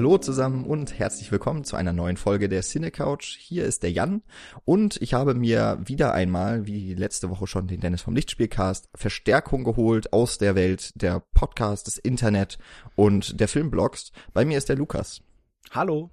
Hallo zusammen und herzlich willkommen zu einer neuen Folge der Cine Couch. Hier ist der Jan und ich habe mir wieder einmal, wie letzte Woche schon, den Dennis vom Lichtspielcast Verstärkung geholt aus der Welt der Podcast, des Internet und der Filmblogs. Bei mir ist der Lukas. Hallo.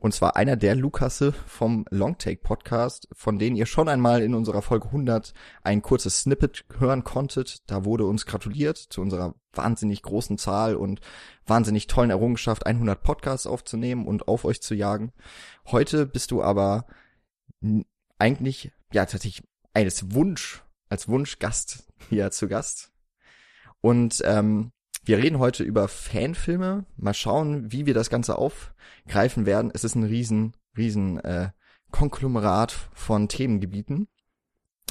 Und zwar einer der Lukasse vom Longtake Podcast, von denen ihr schon einmal in unserer Folge 100 ein kurzes Snippet hören konntet. Da wurde uns gratuliert zu unserer wahnsinnig großen Zahl und wahnsinnig tollen Errungenschaft, 100 Podcasts aufzunehmen und auf euch zu jagen. Heute bist du aber eigentlich, ja, tatsächlich als Wunsch, als Wunschgast hier zu Gast. Und ähm, wir reden heute über Fanfilme. Mal schauen, wie wir das Ganze aufgreifen werden. Es ist ein riesen, riesen äh, Konglomerat von Themengebieten.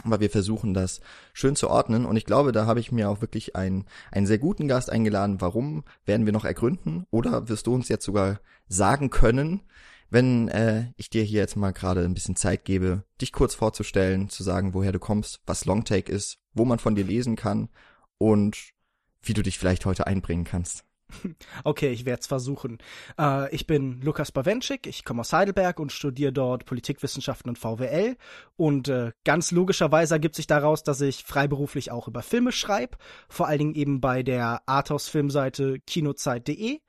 Aber wir versuchen das schön zu ordnen. Und ich glaube, da habe ich mir auch wirklich einen, einen sehr guten Gast eingeladen. Warum werden wir noch ergründen? Oder wirst du uns jetzt sogar sagen können, wenn äh, ich dir hier jetzt mal gerade ein bisschen Zeit gebe, dich kurz vorzustellen, zu sagen, woher du kommst, was Longtake ist, wo man von dir lesen kann und wie du dich vielleicht heute einbringen kannst. Okay, ich werde es versuchen. Äh, ich bin Lukas Bawenschik, ich komme aus Heidelberg und studiere dort Politikwissenschaften und VWL. Und äh, ganz logischerweise ergibt sich daraus, dass ich freiberuflich auch über Filme schreibe, vor allen Dingen eben bei der Arthouse-Filmseite kinozeit.de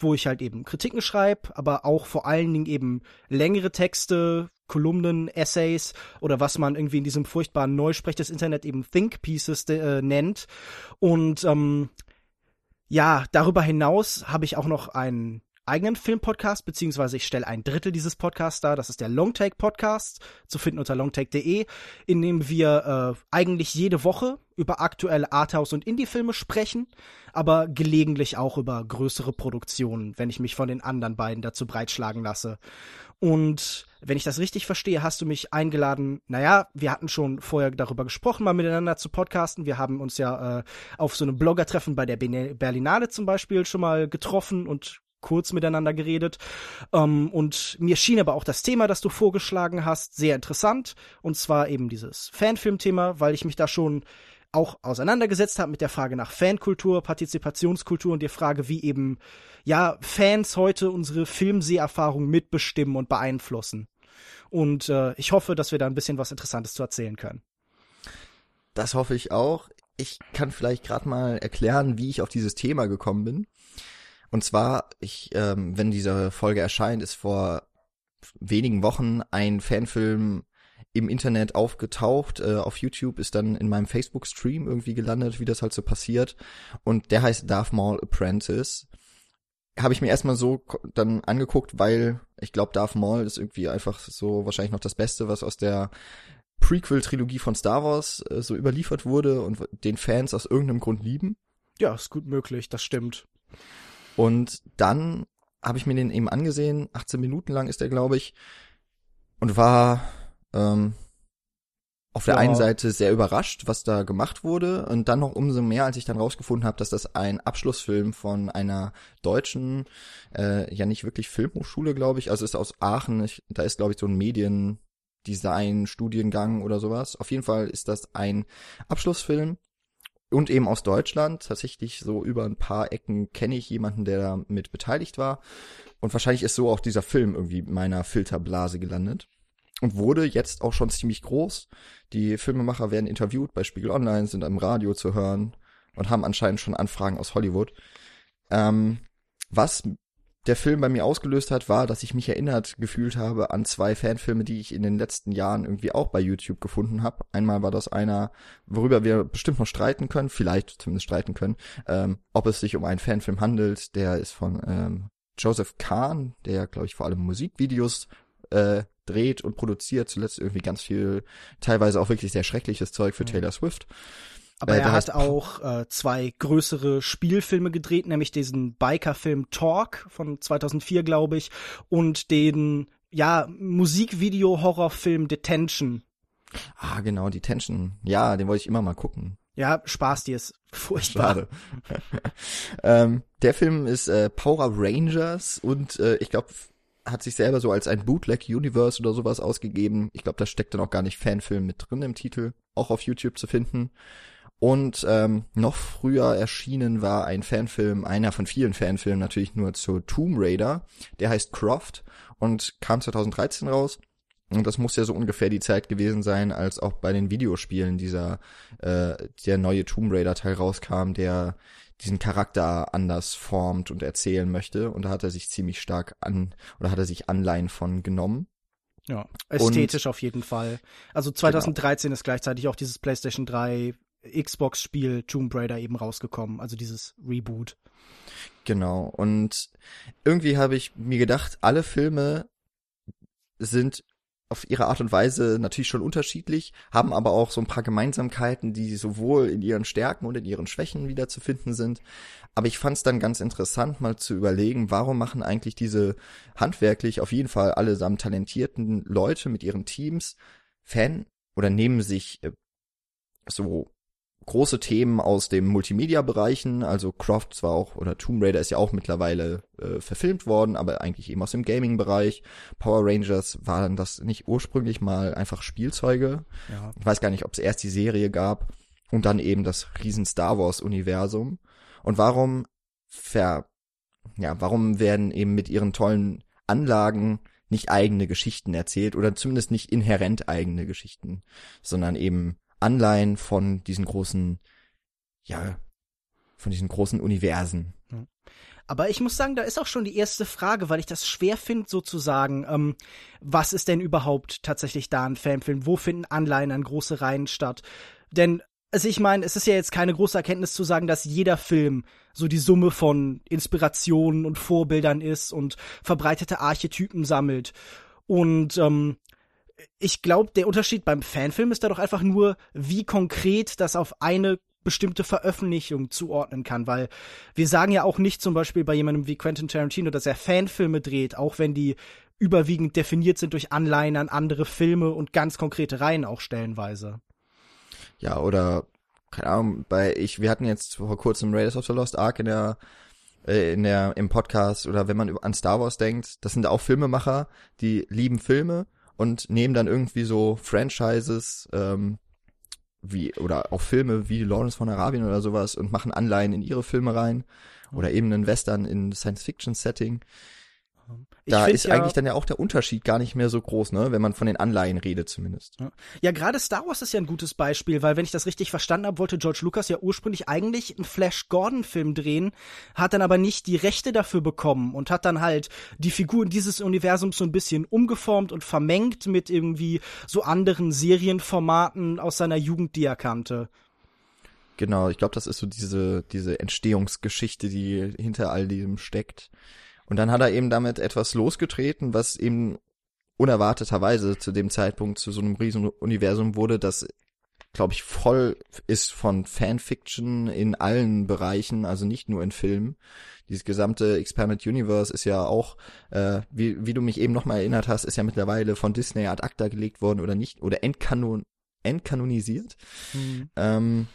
wo ich halt eben Kritiken schreibe, aber auch vor allen Dingen eben längere Texte, Kolumnen, Essays oder was man irgendwie in diesem furchtbaren Neusprech des Internet eben Think Pieces äh, nennt. Und ähm, ja, darüber hinaus habe ich auch noch einen eigenen Filmpodcast, beziehungsweise ich stelle ein Drittel dieses Podcasts dar. Das ist der Longtake Podcast, zu finden unter longtake.de, in dem wir äh, eigentlich jede Woche über aktuelle Arthouse- und Indie-Filme sprechen, aber gelegentlich auch über größere Produktionen, wenn ich mich von den anderen beiden dazu breitschlagen lasse. Und wenn ich das richtig verstehe, hast du mich eingeladen. Naja, wir hatten schon vorher darüber gesprochen, mal miteinander zu podcasten. Wir haben uns ja äh, auf so einem Blogger-Treffen bei der Berlinale zum Beispiel schon mal getroffen und kurz miteinander geredet. Ähm, und mir schien aber auch das Thema, das du vorgeschlagen hast, sehr interessant. Und zwar eben dieses Fanfilm-Thema, weil ich mich da schon auch auseinandergesetzt habe mit der Frage nach Fankultur, Partizipationskultur und der Frage, wie eben ja Fans heute unsere Filmseherfahrung mitbestimmen und beeinflussen. Und äh, ich hoffe, dass wir da ein bisschen was Interessantes zu erzählen können. Das hoffe ich auch. Ich kann vielleicht gerade mal erklären, wie ich auf dieses Thema gekommen bin. Und zwar, ich, ähm, wenn diese Folge erscheint, ist vor wenigen Wochen ein Fanfilm im Internet aufgetaucht. Äh, auf YouTube ist dann in meinem Facebook-Stream irgendwie gelandet, wie das halt so passiert. Und der heißt Darth Maul Apprentice. Habe ich mir erstmal so dann angeguckt, weil ich glaube, Darth Maul ist irgendwie einfach so wahrscheinlich noch das Beste, was aus der Prequel-Trilogie von Star Wars äh, so überliefert wurde und den Fans aus irgendeinem Grund lieben. Ja, ist gut möglich, das stimmt. Und dann habe ich mir den eben angesehen, 18 Minuten lang ist der, glaube ich, und war ähm, auf der ja. einen Seite sehr überrascht, was da gemacht wurde, und dann noch umso mehr, als ich dann rausgefunden habe, dass das ein Abschlussfilm von einer deutschen, äh, ja nicht wirklich Filmhochschule, glaube ich, also ist aus Aachen, ich, da ist, glaube ich, so ein Mediendesign, Studiengang oder sowas. Auf jeden Fall ist das ein Abschlussfilm und eben aus Deutschland. Tatsächlich so über ein paar Ecken kenne ich jemanden, der da mit beteiligt war. Und wahrscheinlich ist so auch dieser Film irgendwie meiner Filterblase gelandet. Und wurde jetzt auch schon ziemlich groß. Die Filmemacher werden interviewt bei Spiegel Online, sind im Radio zu hören und haben anscheinend schon Anfragen aus Hollywood. Ähm, was der Film bei mir ausgelöst hat, war, dass ich mich erinnert gefühlt habe an zwei Fanfilme, die ich in den letzten Jahren irgendwie auch bei YouTube gefunden habe. Einmal war das einer, worüber wir bestimmt noch streiten können, vielleicht zumindest streiten können, ähm, ob es sich um einen Fanfilm handelt. Der ist von ähm, Joseph Kahn, der, glaube ich, vor allem Musikvideos äh, dreht und produziert. Zuletzt irgendwie ganz viel, teilweise auch wirklich sehr schreckliches Zeug für mhm. Taylor Swift. Aber äh, er hat auch äh, zwei größere Spielfilme gedreht, nämlich diesen Biker-Film Talk von 2004, glaube ich, und den ja Musikvideo-Horrorfilm Detention. Ah, genau, Detention. Ja, den wollte ich immer mal gucken. Ja, Spaß dir ist furchtbar. Schade. ähm, der Film ist äh, Power Rangers und äh, ich glaube, hat sich selber so als ein Bootleg Universe oder sowas ausgegeben. Ich glaube, da steckt dann auch gar nicht Fanfilm mit drin im Titel, auch auf YouTube zu finden. Und ähm, noch früher erschienen war ein Fanfilm, einer von vielen Fanfilmen natürlich nur zu Tomb Raider. Der heißt Croft und kam 2013 raus. Und das muss ja so ungefähr die Zeit gewesen sein, als auch bei den Videospielen dieser äh, der neue Tomb Raider Teil rauskam, der diesen Charakter anders formt und erzählen möchte. Und da hat er sich ziemlich stark an oder hat er sich Anleihen von genommen. Ja, ästhetisch und, auf jeden Fall. Also 2013 genau. ist gleichzeitig auch dieses PlayStation 3 Xbox-Spiel Tomb Raider eben rausgekommen, also dieses Reboot. Genau. Und irgendwie habe ich mir gedacht, alle Filme sind auf ihre Art und Weise natürlich schon unterschiedlich, haben aber auch so ein paar Gemeinsamkeiten, die sowohl in ihren Stärken und in ihren Schwächen wiederzufinden sind. Aber ich fand es dann ganz interessant, mal zu überlegen, warum machen eigentlich diese handwerklich auf jeden Fall allesamt talentierten Leute mit ihren Teams Fan oder nehmen sich äh, so große Themen aus dem Multimedia-Bereichen, also Croft zwar auch, oder Tomb Raider ist ja auch mittlerweile äh, verfilmt worden, aber eigentlich eben aus dem Gaming-Bereich. Power Rangers waren das nicht ursprünglich mal einfach Spielzeuge. Ja. Ich weiß gar nicht, ob es erst die Serie gab und dann eben das riesen Star Wars-Universum. Und warum ver, ja, warum werden eben mit ihren tollen Anlagen nicht eigene Geschichten erzählt oder zumindest nicht inhärent eigene Geschichten, sondern eben Anleihen von diesen großen, ja, von diesen großen Universen. Aber ich muss sagen, da ist auch schon die erste Frage, weil ich das schwer finde, sozusagen, ähm, was ist denn überhaupt tatsächlich da ein Fanfilm? Wo finden Anleihen an große Reihen statt? Denn, also ich meine, es ist ja jetzt keine große Erkenntnis zu sagen, dass jeder Film so die Summe von Inspirationen und Vorbildern ist und verbreitete Archetypen sammelt. Und ähm, ich glaube, der Unterschied beim Fanfilm ist da doch einfach nur, wie konkret das auf eine bestimmte Veröffentlichung zuordnen kann, weil wir sagen ja auch nicht zum Beispiel bei jemandem wie Quentin Tarantino, dass er Fanfilme dreht, auch wenn die überwiegend definiert sind durch Anleihen an andere Filme und ganz konkrete Reihen auch stellenweise. Ja, oder keine Ahnung, bei ich wir hatten jetzt vor kurzem Raiders of the Lost Ark in der äh, in der im Podcast oder wenn man an Star Wars denkt, das sind auch Filmemacher, die lieben Filme und nehmen dann irgendwie so Franchises ähm, wie oder auch Filme wie Lawrence von Arabien oder sowas und machen Anleihen in ihre Filme rein oder eben einen Western in Science-Fiction-Setting da ist ja, eigentlich dann ja auch der Unterschied gar nicht mehr so groß, ne, wenn man von den Anleihen redet zumindest. Ja, ja gerade Star Wars ist ja ein gutes Beispiel, weil wenn ich das richtig verstanden habe, wollte George Lucas ja ursprünglich eigentlich einen Flash Gordon Film drehen, hat dann aber nicht die Rechte dafür bekommen und hat dann halt die Figuren dieses Universums so ein bisschen umgeformt und vermengt mit irgendwie so anderen Serienformaten aus seiner Jugend, die er kannte. Genau, ich glaube, das ist so diese diese Entstehungsgeschichte, die hinter all diesem steckt. Und dann hat er eben damit etwas losgetreten, was eben unerwarteterweise zu dem Zeitpunkt zu so einem riesen Universum wurde, das glaube ich voll ist von Fanfiction in allen Bereichen, also nicht nur in Filmen. Dieses gesamte Expanded Universe ist ja auch, äh, wie, wie du mich eben nochmal erinnert hast, ist ja mittlerweile von Disney ad acta gelegt worden oder nicht, oder entkanon, entkanonisiert. Mhm. Ähm,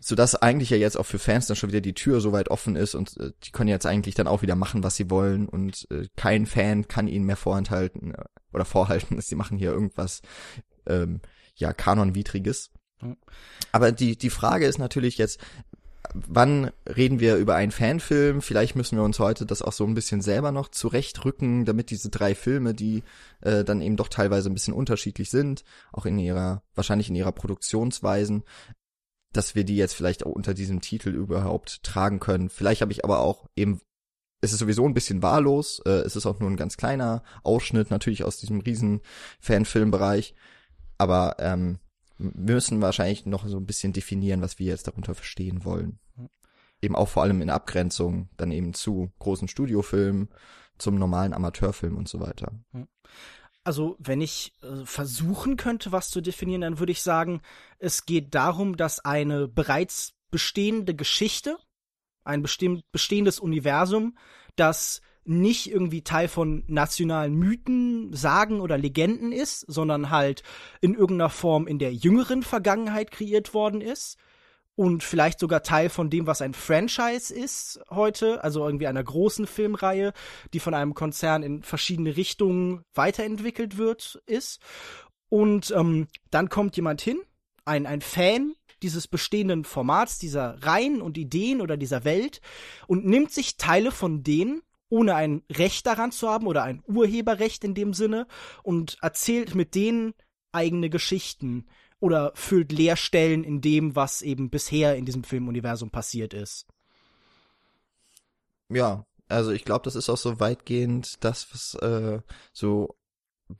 so dass eigentlich ja jetzt auch für Fans dann schon wieder die Tür so weit offen ist und äh, die können jetzt eigentlich dann auch wieder machen, was sie wollen und äh, kein Fan kann ihnen mehr vorenthalten äh, oder vorhalten, dass sie machen hier irgendwas ähm, ja kanonwidriges. Mhm. Aber die die Frage ist natürlich jetzt, wann reden wir über einen Fanfilm? Vielleicht müssen wir uns heute das auch so ein bisschen selber noch zurechtrücken, damit diese drei Filme, die äh, dann eben doch teilweise ein bisschen unterschiedlich sind, auch in ihrer, wahrscheinlich in ihrer Produktionsweisen, dass wir die jetzt vielleicht auch unter diesem Titel überhaupt tragen können. Vielleicht habe ich aber auch eben, es ist sowieso ein bisschen wahllos, äh, es ist auch nur ein ganz kleiner Ausschnitt natürlich aus diesem riesen Fanfilmbereich, aber ähm, wir müssen wahrscheinlich noch so ein bisschen definieren, was wir jetzt darunter verstehen wollen. Eben auch vor allem in Abgrenzung dann eben zu großen Studiofilmen, zum normalen Amateurfilm und so weiter. Also, wenn ich äh, versuchen könnte, was zu definieren, dann würde ich sagen, es geht darum, dass eine bereits bestehende Geschichte, ein bestehendes Universum, das nicht irgendwie Teil von nationalen Mythen, Sagen oder Legenden ist, sondern halt in irgendeiner Form in der jüngeren Vergangenheit kreiert worden ist und vielleicht sogar Teil von dem, was ein Franchise ist heute, also irgendwie einer großen Filmreihe, die von einem Konzern in verschiedene Richtungen weiterentwickelt wird, ist. Und ähm, dann kommt jemand hin, ein, ein Fan dieses bestehenden Formats, dieser Reihen und Ideen oder dieser Welt und nimmt sich Teile von denen ohne ein Recht daran zu haben oder ein Urheberrecht in dem Sinne und erzählt mit denen eigene Geschichten oder füllt Leerstellen in dem, was eben bisher in diesem Filmuniversum passiert ist. Ja, also ich glaube, das ist auch so weitgehend das, was äh, so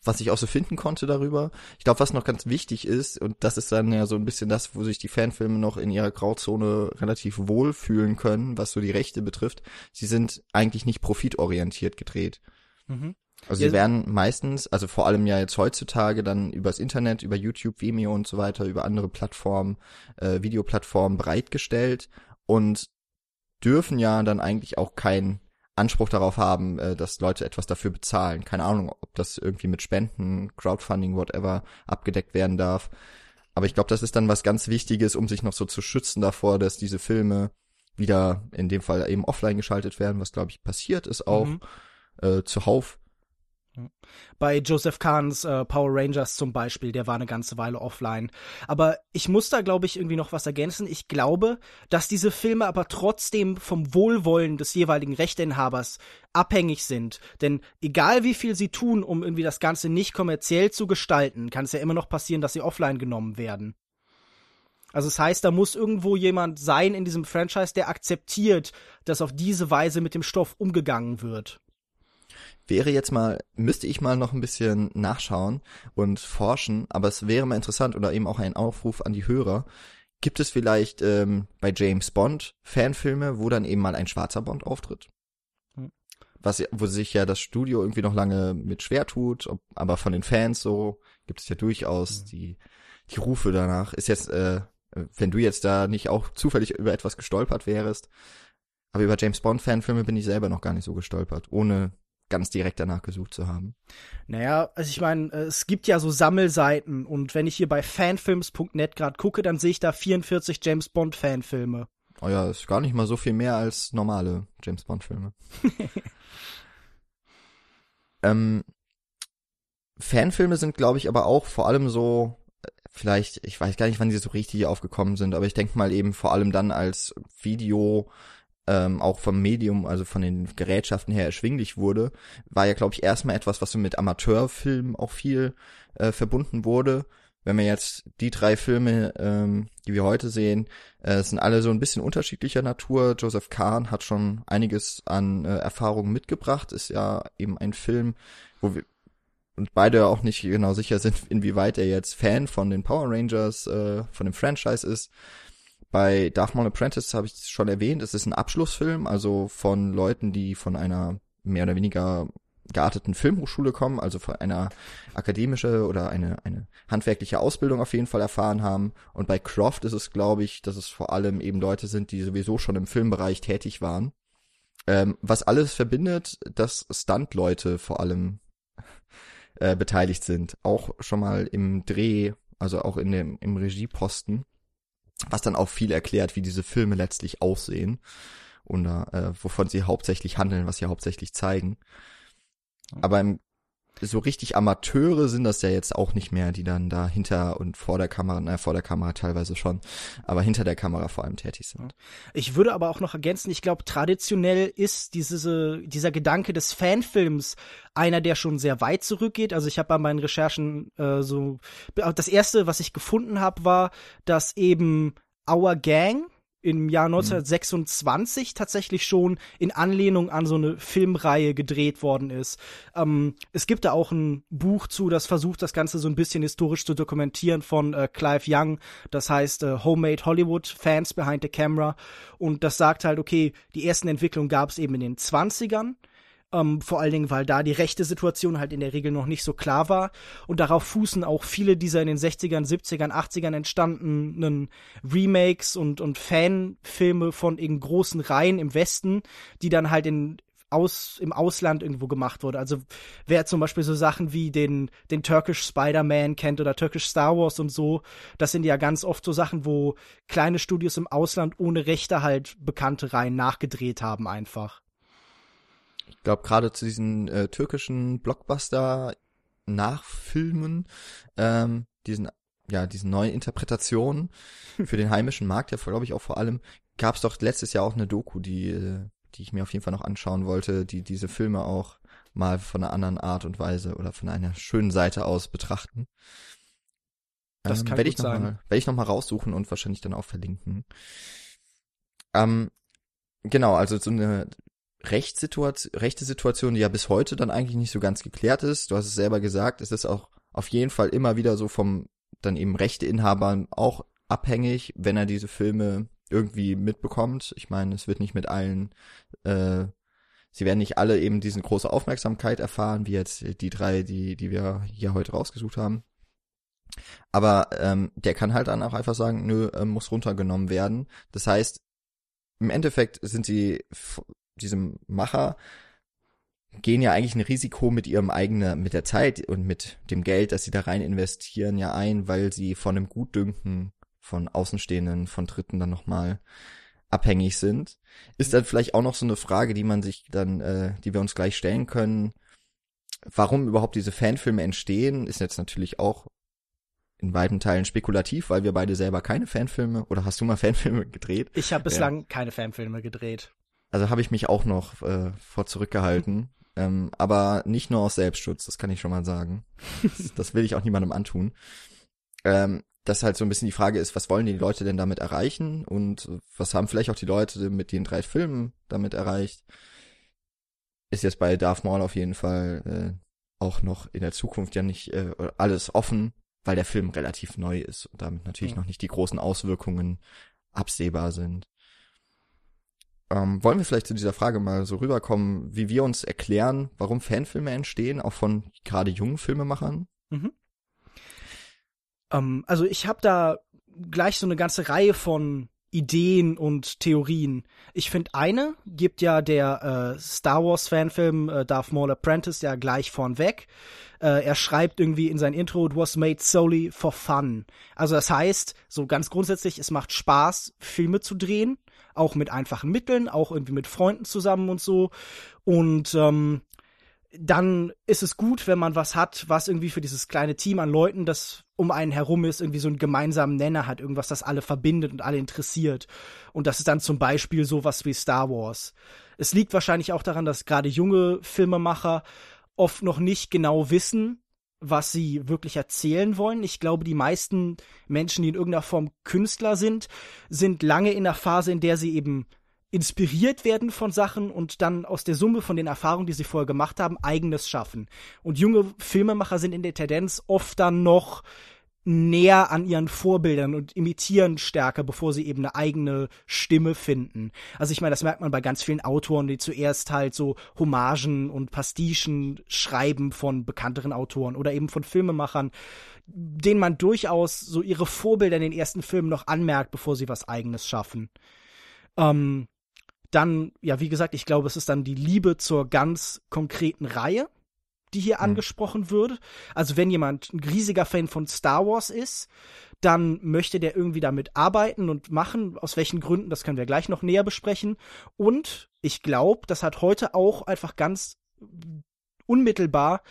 was ich auch so finden konnte darüber. Ich glaube, was noch ganz wichtig ist, und das ist dann ja so ein bisschen das, wo sich die Fanfilme noch in ihrer Grauzone relativ wohl fühlen können, was so die Rechte betrifft, sie sind eigentlich nicht profitorientiert gedreht. Mhm. Also ja. sie werden meistens, also vor allem ja jetzt heutzutage dann übers Internet, über YouTube, Vimeo und so weiter, über andere Plattformen, äh, Videoplattformen bereitgestellt und dürfen ja dann eigentlich auch kein Anspruch darauf haben, äh, dass Leute etwas dafür bezahlen. Keine Ahnung, ob das irgendwie mit Spenden, Crowdfunding, whatever abgedeckt werden darf. Aber ich glaube, das ist dann was ganz Wichtiges, um sich noch so zu schützen davor, dass diese Filme wieder in dem Fall eben offline geschaltet werden, was glaube ich passiert ist auch mhm. äh, zuhauf. Bei Joseph Kahns äh, Power Rangers zum Beispiel, der war eine ganze Weile offline. Aber ich muss da, glaube ich, irgendwie noch was ergänzen. Ich glaube, dass diese Filme aber trotzdem vom Wohlwollen des jeweiligen Rechteinhabers abhängig sind. Denn egal wie viel sie tun, um irgendwie das Ganze nicht kommerziell zu gestalten, kann es ja immer noch passieren, dass sie offline genommen werden. Also es das heißt, da muss irgendwo jemand sein in diesem Franchise, der akzeptiert, dass auf diese Weise mit dem Stoff umgegangen wird wäre jetzt mal, müsste ich mal noch ein bisschen nachschauen und forschen, aber es wäre mal interessant oder eben auch ein Aufruf an die Hörer. Gibt es vielleicht ähm, bei James Bond Fanfilme, wo dann eben mal ein schwarzer Bond auftritt? Hm. Was, wo sich ja das Studio irgendwie noch lange mit schwer tut, ob, aber von den Fans so gibt es ja durchaus mhm. die, die Rufe danach. Ist jetzt, äh, wenn du jetzt da nicht auch zufällig über etwas gestolpert wärst, aber über James Bond Fanfilme bin ich selber noch gar nicht so gestolpert, ohne ganz direkt danach gesucht zu haben. Naja, also ich meine, äh, es gibt ja so Sammelseiten und wenn ich hier bei fanfilms.net gerade gucke, dann sehe ich da 44 James Bond Fanfilme. Oh ja, ist gar nicht mal so viel mehr als normale James Bond Filme. ähm, Fanfilme sind, glaube ich, aber auch vor allem so, äh, vielleicht, ich weiß gar nicht, wann sie so richtig aufgekommen sind, aber ich denke mal eben vor allem dann als Video ähm, auch vom Medium, also von den Gerätschaften her erschwinglich wurde, war ja, glaube ich, erstmal etwas, was so mit Amateurfilmen auch viel äh, verbunden wurde. Wenn wir jetzt die drei Filme, ähm, die wir heute sehen, äh, sind alle so ein bisschen unterschiedlicher Natur. Joseph Kahn hat schon einiges an äh, Erfahrungen mitgebracht, ist ja eben ein Film, wo wir und beide auch nicht genau sicher sind, inwieweit er jetzt Fan von den Power Rangers, äh, von dem Franchise ist. Bei Darth Maul Apprentice habe ich es schon erwähnt, es ist ein Abschlussfilm, also von Leuten, die von einer mehr oder weniger gearteten Filmhochschule kommen, also von einer akademische oder eine, eine handwerkliche Ausbildung auf jeden Fall erfahren haben. Und bei Croft ist es, glaube ich, dass es vor allem eben Leute sind, die sowieso schon im Filmbereich tätig waren. Ähm, was alles verbindet, dass Stunt-Leute vor allem äh, beteiligt sind. Auch schon mal im Dreh, also auch in dem, im Regieposten was dann auch viel erklärt, wie diese Filme letztlich aussehen und äh, wovon sie hauptsächlich handeln, was sie hauptsächlich zeigen. Aber im, so richtig Amateure sind das ja jetzt auch nicht mehr, die dann da hinter und vor der Kamera, naja, vor der Kamera teilweise schon, aber hinter der Kamera vor allem tätig sind. Ich würde aber auch noch ergänzen, ich glaube, traditionell ist diese, dieser Gedanke des Fanfilms einer, der schon sehr weit zurückgeht. Also ich habe bei meinen Recherchen äh, so, das erste, was ich gefunden habe, war, dass eben Our Gang, im Jahr 1926 mhm. tatsächlich schon in Anlehnung an so eine Filmreihe gedreht worden ist. Ähm, es gibt da auch ein Buch zu, das versucht, das Ganze so ein bisschen historisch zu dokumentieren von äh, Clive Young. Das heißt äh, Homemade Hollywood, Fans Behind the Camera. Und das sagt halt, okay, die ersten Entwicklungen gab es eben in den 20ern. Ähm, vor allen Dingen, weil da die rechte Situation halt in der Regel noch nicht so klar war. Und darauf fußen auch viele dieser in den 60ern, 70ern, 80ern entstandenen Remakes und, und Fanfilme von eben großen Reihen im Westen, die dann halt in aus, im Ausland irgendwo gemacht wurde. Also wer zum Beispiel so Sachen wie den, den Turkish Spider-Man kennt oder Turkish Star Wars und so, das sind ja ganz oft so Sachen, wo kleine Studios im Ausland ohne Rechte halt bekannte Reihen nachgedreht haben einfach ich glaube gerade zu diesen äh, türkischen Blockbuster Nachfilmen, ähm, diesen ja, diesen neuen Interpretationen für den heimischen Markt, ja, glaube ich auch vor allem, gab es doch letztes Jahr auch eine Doku, die, äh, die ich mir auf jeden Fall noch anschauen wollte, die diese Filme auch mal von einer anderen Art und Weise oder von einer schönen Seite aus betrachten. Das ähm, kann werde ich noch sein. Mal, werde ich noch mal raussuchen und wahrscheinlich dann auch verlinken. Ähm, genau, also so eine Rechtssituation, rechte Situation, die ja bis heute dann eigentlich nicht so ganz geklärt ist. Du hast es selber gesagt, es ist auch auf jeden Fall immer wieder so vom dann eben Rechteinhabern auch abhängig, wenn er diese Filme irgendwie mitbekommt. Ich meine, es wird nicht mit allen, äh, sie werden nicht alle eben diese große Aufmerksamkeit erfahren, wie jetzt die drei, die, die wir hier heute rausgesucht haben. Aber ähm, der kann halt dann auch einfach sagen, nö, äh, muss runtergenommen werden. Das heißt, im Endeffekt sind sie diesem Macher gehen ja eigentlich ein Risiko mit ihrem eigenen, mit der Zeit und mit dem Geld, das sie da rein investieren, ja ein, weil sie von einem Gutdünken von Außenstehenden, von Dritten dann nochmal abhängig sind. Ist dann vielleicht auch noch so eine Frage, die man sich dann, äh, die wir uns gleich stellen können. Warum überhaupt diese Fanfilme entstehen, ist jetzt natürlich auch in weiten Teilen spekulativ, weil wir beide selber keine Fanfilme oder hast du mal Fanfilme gedreht? Ich habe bislang ja. keine Fanfilme gedreht. Also habe ich mich auch noch äh, vor zurückgehalten. Ähm, aber nicht nur aus Selbstschutz, das kann ich schon mal sagen. Das, das will ich auch niemandem antun. Ähm, dass halt so ein bisschen die Frage ist, was wollen die Leute denn damit erreichen und was haben vielleicht auch die Leute mit den drei Filmen damit erreicht? Ist jetzt bei Darth Maul auf jeden Fall äh, auch noch in der Zukunft ja nicht äh, alles offen, weil der Film relativ neu ist und damit natürlich mhm. noch nicht die großen Auswirkungen absehbar sind. Ähm, wollen wir vielleicht zu dieser Frage mal so rüberkommen, wie wir uns erklären, warum Fanfilme entstehen, auch von gerade jungen Filmemachern? Mhm. Ähm, also ich habe da gleich so eine ganze Reihe von Ideen und Theorien. Ich finde, eine gibt ja der äh, Star Wars Fanfilm äh, Darth Maul Apprentice ja gleich vornweg. Äh, er schreibt irgendwie in sein Intro, it was made solely for fun. Also das heißt, so ganz grundsätzlich, es macht Spaß, Filme zu drehen, auch mit einfachen Mitteln, auch irgendwie mit Freunden zusammen und so. Und ähm, dann ist es gut, wenn man was hat, was irgendwie für dieses kleine Team an Leuten, das um einen herum ist, irgendwie so einen gemeinsamen Nenner hat, irgendwas, das alle verbindet und alle interessiert. Und das ist dann zum Beispiel sowas wie Star Wars. Es liegt wahrscheinlich auch daran, dass gerade junge Filmemacher oft noch nicht genau wissen, was sie wirklich erzählen wollen. Ich glaube, die meisten Menschen, die in irgendeiner Form Künstler sind, sind lange in der Phase, in der sie eben inspiriert werden von Sachen und dann aus der Summe von den Erfahrungen, die sie vorher gemacht haben, eigenes schaffen. Und junge Filmemacher sind in der Tendenz oft dann noch näher an ihren Vorbildern und imitieren stärker, bevor sie eben eine eigene Stimme finden. Also ich meine, das merkt man bei ganz vielen Autoren, die zuerst halt so Hommagen und Pastichen schreiben von bekannteren Autoren oder eben von Filmemachern, denen man durchaus so ihre Vorbilder in den ersten Filmen noch anmerkt, bevor sie was eigenes schaffen. Ähm, dann, ja, wie gesagt, ich glaube, es ist dann die Liebe zur ganz konkreten Reihe die hier mhm. angesprochen wird. Also wenn jemand ein riesiger Fan von Star Wars ist, dann möchte der irgendwie damit arbeiten und machen. Aus welchen Gründen, das können wir gleich noch näher besprechen. Und ich glaube, das hat heute auch einfach ganz unmittelbar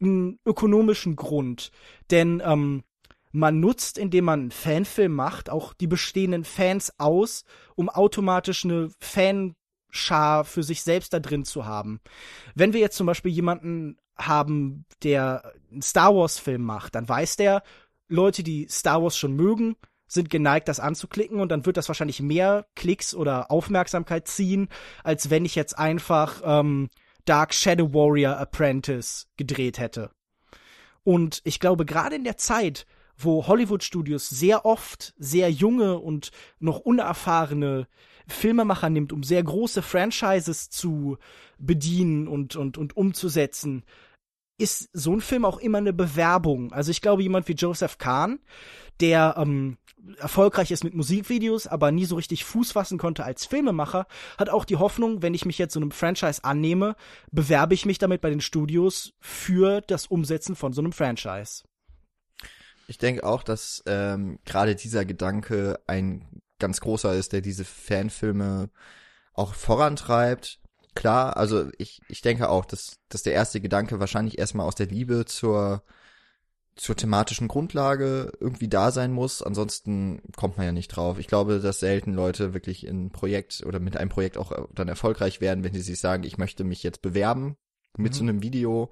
einen ökonomischen Grund. Denn ähm, man nutzt, indem man einen Fanfilm macht, auch die bestehenden Fans aus, um automatisch eine Fanschar für sich selbst da drin zu haben. Wenn wir jetzt zum Beispiel jemanden haben, der einen Star Wars Film macht, dann weiß der, Leute, die Star Wars schon mögen, sind geneigt, das anzuklicken und dann wird das wahrscheinlich mehr Klicks oder Aufmerksamkeit ziehen, als wenn ich jetzt einfach ähm, Dark Shadow Warrior Apprentice gedreht hätte. Und ich glaube, gerade in der Zeit, wo Hollywood-Studios sehr oft sehr junge und noch unerfahrene Filmemacher nimmt, um sehr große Franchises zu bedienen und, und, und umzusetzen, ist so ein Film auch immer eine Bewerbung. Also ich glaube, jemand wie Joseph Kahn, der ähm, erfolgreich ist mit Musikvideos, aber nie so richtig Fuß fassen konnte als Filmemacher, hat auch die Hoffnung, wenn ich mich jetzt so einem Franchise annehme, bewerbe ich mich damit bei den Studios für das Umsetzen von so einem Franchise. Ich denke auch, dass ähm, gerade dieser Gedanke ein ganz großer ist, der diese Fanfilme auch vorantreibt klar, also ich, ich denke auch, dass, dass der erste Gedanke wahrscheinlich erstmal aus der Liebe zur, zur thematischen Grundlage irgendwie da sein muss. Ansonsten kommt man ja nicht drauf. Ich glaube, dass selten Leute wirklich in Projekt oder mit einem Projekt auch dann erfolgreich werden, wenn sie sich sagen, ich möchte mich jetzt bewerben mit mhm. so einem Video.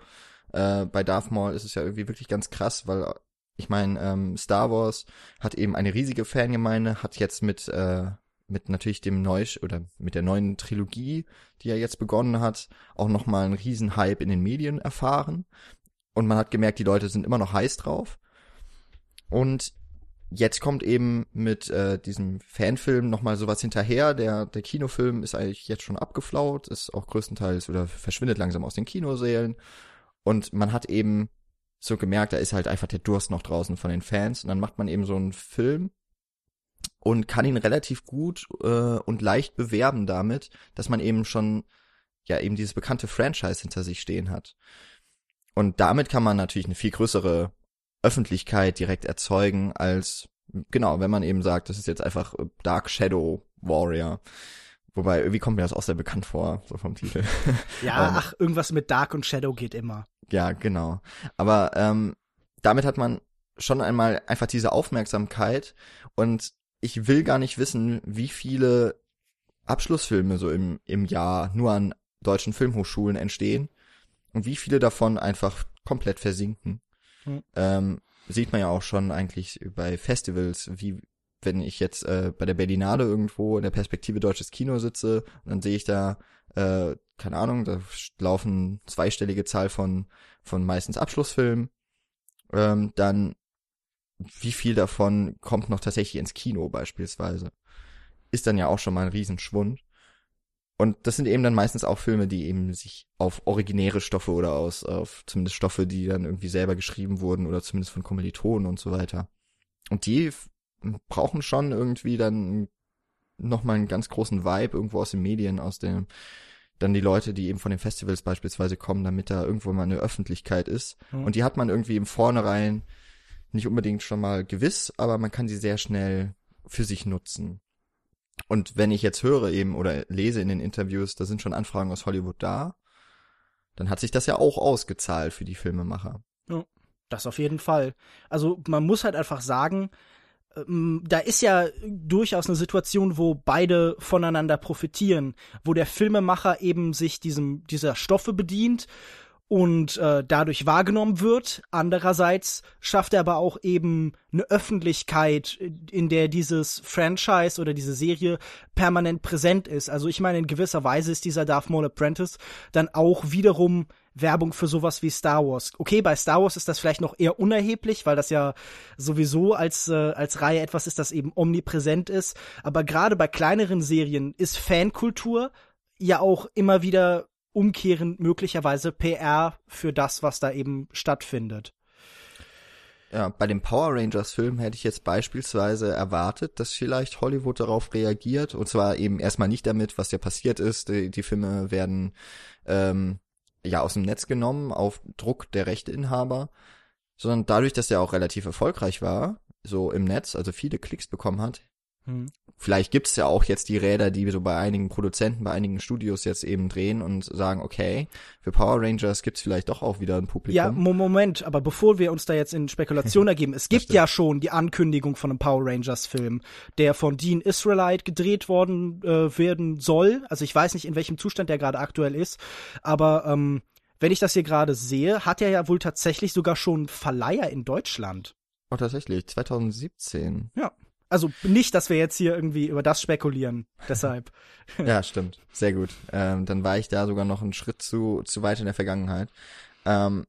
Äh, bei Darth Maul ist es ja irgendwie wirklich ganz krass, weil ich meine, ähm, Star Wars hat eben eine riesige Fangemeinde, hat jetzt mit äh, mit natürlich dem neu oder mit der neuen Trilogie, die er jetzt begonnen hat, auch noch mal einen riesen Hype in den Medien erfahren und man hat gemerkt, die Leute sind immer noch heiß drauf. Und jetzt kommt eben mit äh, diesem Fanfilm noch mal sowas hinterher. Der der Kinofilm ist eigentlich jetzt schon abgeflaut, ist auch größtenteils oder verschwindet langsam aus den Kinosälen und man hat eben so gemerkt, da ist halt einfach der Durst noch draußen von den Fans und dann macht man eben so einen Film und kann ihn relativ gut äh, und leicht bewerben damit, dass man eben schon ja eben dieses bekannte Franchise hinter sich stehen hat. Und damit kann man natürlich eine viel größere Öffentlichkeit direkt erzeugen als genau, wenn man eben sagt, das ist jetzt einfach Dark Shadow Warrior. Wobei, irgendwie kommt mir das auch sehr bekannt vor, so vom Titel. Ja, ähm, ach, irgendwas mit Dark und Shadow geht immer. Ja, genau. Aber ähm, damit hat man schon einmal einfach diese Aufmerksamkeit und ich will gar nicht wissen, wie viele Abschlussfilme so im, im Jahr nur an deutschen Filmhochschulen entstehen und wie viele davon einfach komplett versinken. Hm. Ähm, sieht man ja auch schon eigentlich bei Festivals, wie wenn ich jetzt äh, bei der Berlinale irgendwo in der Perspektive deutsches Kino sitze dann sehe ich da, äh, keine Ahnung, da laufen zweistellige Zahl von, von meistens Abschlussfilmen, ähm, dann wie viel davon kommt noch tatsächlich ins Kino beispielsweise? Ist dann ja auch schon mal ein Riesenschwund. Und das sind eben dann meistens auch Filme, die eben sich auf originäre Stoffe oder aus, auf zumindest Stoffe, die dann irgendwie selber geschrieben wurden oder zumindest von Kommilitonen und so weiter. Und die brauchen schon irgendwie dann nochmal einen ganz großen Vibe irgendwo aus den Medien, aus dem, dann die Leute, die eben von den Festivals beispielsweise kommen, damit da irgendwo mal eine Öffentlichkeit ist. Mhm. Und die hat man irgendwie im Vornherein nicht unbedingt schon mal gewiss, aber man kann sie sehr schnell für sich nutzen. Und wenn ich jetzt höre eben oder lese in den Interviews, da sind schon Anfragen aus Hollywood da, dann hat sich das ja auch ausgezahlt für die Filmemacher. Ja, das auf jeden Fall. Also man muss halt einfach sagen, da ist ja durchaus eine Situation, wo beide voneinander profitieren, wo der Filmemacher eben sich diesem dieser Stoffe bedient und äh, dadurch wahrgenommen wird. Andererseits schafft er aber auch eben eine Öffentlichkeit, in der dieses Franchise oder diese Serie permanent präsent ist. Also ich meine, in gewisser Weise ist dieser Darth Maul Apprentice dann auch wiederum Werbung für sowas wie Star Wars. Okay, bei Star Wars ist das vielleicht noch eher unerheblich, weil das ja sowieso als, äh, als Reihe etwas ist, das eben omnipräsent ist. Aber gerade bei kleineren Serien ist Fankultur ja auch immer wieder umkehrend möglicherweise PR für das, was da eben stattfindet. Ja, bei dem Power Rangers Film hätte ich jetzt beispielsweise erwartet, dass vielleicht Hollywood darauf reagiert und zwar eben erstmal nicht damit, was ja passiert ist. Die, die Filme werden ähm, ja aus dem Netz genommen auf Druck der Rechteinhaber, sondern dadurch, dass er auch relativ erfolgreich war, so im Netz, also viele Klicks bekommen hat, hm. Vielleicht gibt's ja auch jetzt die Räder, die so bei einigen Produzenten, bei einigen Studios jetzt eben drehen und sagen, okay, für Power Rangers gibt's vielleicht doch auch wieder ein Publikum. Ja, Moment, aber bevor wir uns da jetzt in Spekulation ergeben, es gibt ja schon die Ankündigung von einem Power Rangers Film, der von Dean Israelite gedreht worden äh, werden soll. Also ich weiß nicht, in welchem Zustand der gerade aktuell ist, aber ähm, wenn ich das hier gerade sehe, hat er ja wohl tatsächlich sogar schon Verleiher in Deutschland. Oh, tatsächlich, 2017. Ja. Also nicht, dass wir jetzt hier irgendwie über das spekulieren. Deshalb. ja, stimmt. Sehr gut. Ähm, dann war ich da sogar noch einen Schritt zu, zu weit in der Vergangenheit. Ähm,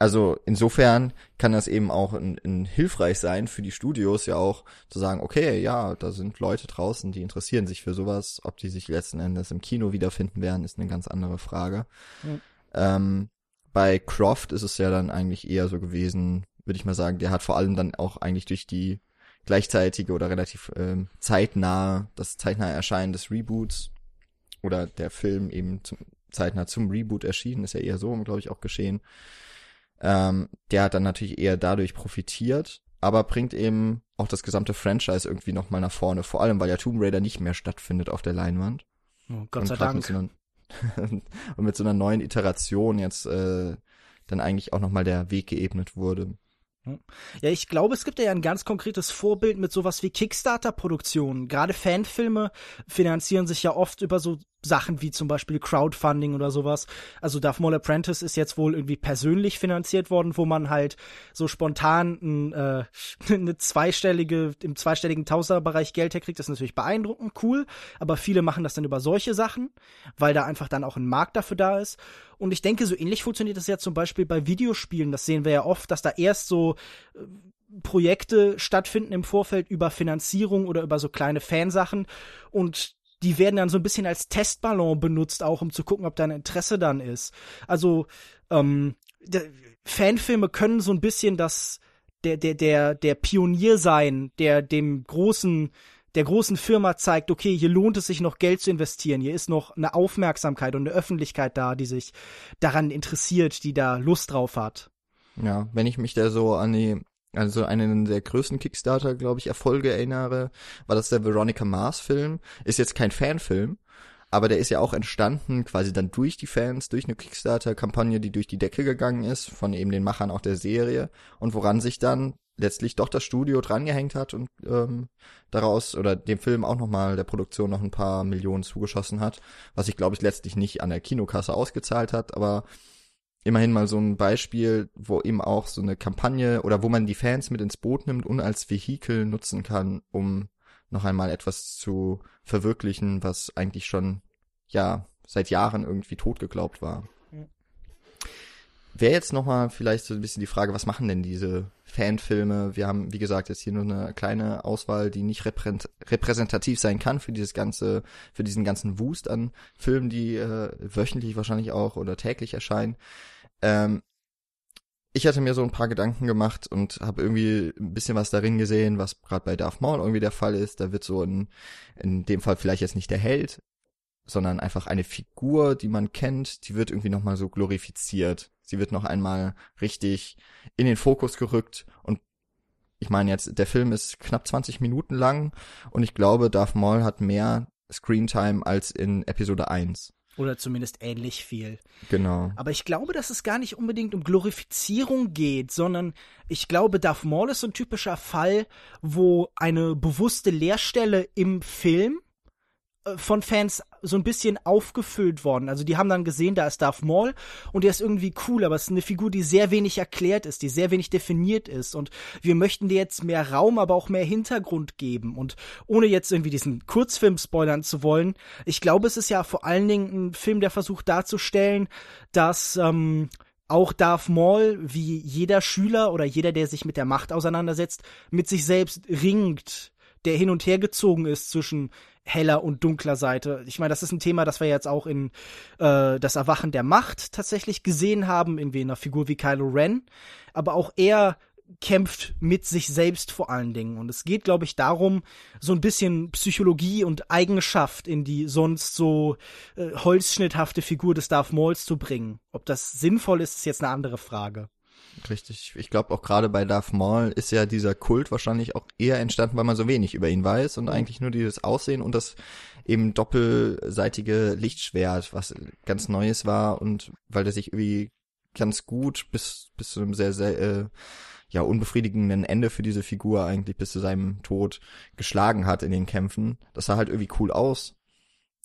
also insofern kann das eben auch in, in hilfreich sein für die Studios ja auch zu sagen, okay, ja, da sind Leute draußen, die interessieren sich für sowas. Ob die sich letzten Endes im Kino wiederfinden werden, ist eine ganz andere Frage. Mhm. Ähm, bei Croft ist es ja dann eigentlich eher so gewesen, würde ich mal sagen, der hat vor allem dann auch eigentlich durch die gleichzeitige oder relativ ähm, zeitnah, das zeitnahe Erscheinen des Reboots oder der Film eben zum, zeitnah zum Reboot erschienen, ist ja eher so, glaube ich, auch geschehen. Ähm, der hat dann natürlich eher dadurch profitiert, aber bringt eben auch das gesamte Franchise irgendwie nochmal nach vorne, vor allem weil ja Tomb Raider nicht mehr stattfindet auf der Leinwand. Oh, Gott sei Dank. Mit so einer, und mit so einer neuen Iteration jetzt äh, dann eigentlich auch nochmal der Weg geebnet wurde. Ja, ich glaube, es gibt ja ein ganz konkretes Vorbild mit sowas wie Kickstarter-Produktionen. Gerade Fanfilme finanzieren sich ja oft über so Sachen wie zum Beispiel Crowdfunding oder sowas. Also Darth Maul Apprentice ist jetzt wohl irgendwie persönlich finanziert worden, wo man halt so spontan ein, äh, eine zweistellige, im zweistelligen Tausenderbereich Geld herkriegt. Das ist natürlich beeindruckend, cool. Aber viele machen das dann über solche Sachen, weil da einfach dann auch ein Markt dafür da ist. Und ich denke, so ähnlich funktioniert das ja zum Beispiel bei Videospielen. Das sehen wir ja oft, dass da erst so äh, Projekte stattfinden im Vorfeld über Finanzierung oder über so kleine Fansachen und die werden dann so ein bisschen als Testballon benutzt, auch um zu gucken, ob da ein Interesse dann ist. Also ähm, Fanfilme können so ein bisschen das der der der der Pionier sein, der dem großen der großen Firma zeigt, okay, hier lohnt es sich noch Geld zu investieren, hier ist noch eine Aufmerksamkeit und eine Öffentlichkeit da, die sich daran interessiert, die da Lust drauf hat. Ja, wenn ich mich da so an die also einen der größten Kickstarter, glaube ich, Erfolge erinnere, war das der Veronica Mars Film. Ist jetzt kein Fanfilm, aber der ist ja auch entstanden quasi dann durch die Fans, durch eine Kickstarter-Kampagne, die durch die Decke gegangen ist, von eben den Machern auch der Serie und woran sich dann letztlich doch das Studio drangehängt hat und ähm, daraus oder dem Film auch nochmal der Produktion noch ein paar Millionen zugeschossen hat, was sich, glaube ich, letztlich nicht an der Kinokasse ausgezahlt hat, aber immerhin mal so ein Beispiel, wo eben auch so eine Kampagne oder wo man die Fans mit ins Boot nimmt und als Vehikel nutzen kann, um noch einmal etwas zu verwirklichen, was eigentlich schon, ja, seit Jahren irgendwie tot geglaubt war. Wäre jetzt nochmal vielleicht so ein bisschen die Frage, was machen denn diese Fanfilme? Wir haben, wie gesagt, jetzt hier nur eine kleine Auswahl, die nicht repräsentativ sein kann für dieses ganze, für diesen ganzen Wust an Filmen, die äh, wöchentlich wahrscheinlich auch oder täglich erscheinen. Ähm, ich hatte mir so ein paar Gedanken gemacht und habe irgendwie ein bisschen was darin gesehen, was gerade bei Darth Maul irgendwie der Fall ist. Da wird so in, in dem Fall vielleicht jetzt nicht der Held, sondern einfach eine Figur, die man kennt, die wird irgendwie nochmal so glorifiziert. Sie wird noch einmal richtig in den Fokus gerückt und ich meine jetzt, der Film ist knapp 20 Minuten lang und ich glaube, Darth Maul hat mehr Screentime als in Episode 1. Oder zumindest ähnlich viel. Genau. Aber ich glaube, dass es gar nicht unbedingt um Glorifizierung geht, sondern ich glaube, Darth Maul ist so ein typischer Fall, wo eine bewusste Leerstelle im Film äh, von Fans so ein bisschen aufgefüllt worden. Also die haben dann gesehen, da ist Darth Maul und der ist irgendwie cool, aber es ist eine Figur, die sehr wenig erklärt ist, die sehr wenig definiert ist und wir möchten dir jetzt mehr Raum, aber auch mehr Hintergrund geben und ohne jetzt irgendwie diesen Kurzfilm spoilern zu wollen, ich glaube, es ist ja vor allen Dingen ein Film, der versucht darzustellen, dass ähm, auch Darth Maul, wie jeder Schüler oder jeder, der sich mit der Macht auseinandersetzt, mit sich selbst ringt, der hin und her gezogen ist zwischen heller und dunkler Seite. Ich meine, das ist ein Thema, das wir jetzt auch in äh, das Erwachen der Macht tatsächlich gesehen haben, in einer Figur wie Kylo Ren. Aber auch er kämpft mit sich selbst vor allen Dingen. Und es geht, glaube ich, darum, so ein bisschen Psychologie und Eigenschaft in die sonst so äh, holzschnitthafte Figur des Darth Mauls zu bringen. Ob das sinnvoll ist, ist jetzt eine andere Frage. Richtig. Ich glaube auch gerade bei Darth Maul ist ja dieser Kult wahrscheinlich auch eher entstanden, weil man so wenig über ihn weiß und eigentlich nur dieses Aussehen und das eben doppelseitige Lichtschwert, was ganz Neues war und weil der sich irgendwie ganz gut bis bis zu einem sehr sehr äh, ja unbefriedigenden Ende für diese Figur eigentlich bis zu seinem Tod geschlagen hat in den Kämpfen. Das sah halt irgendwie cool aus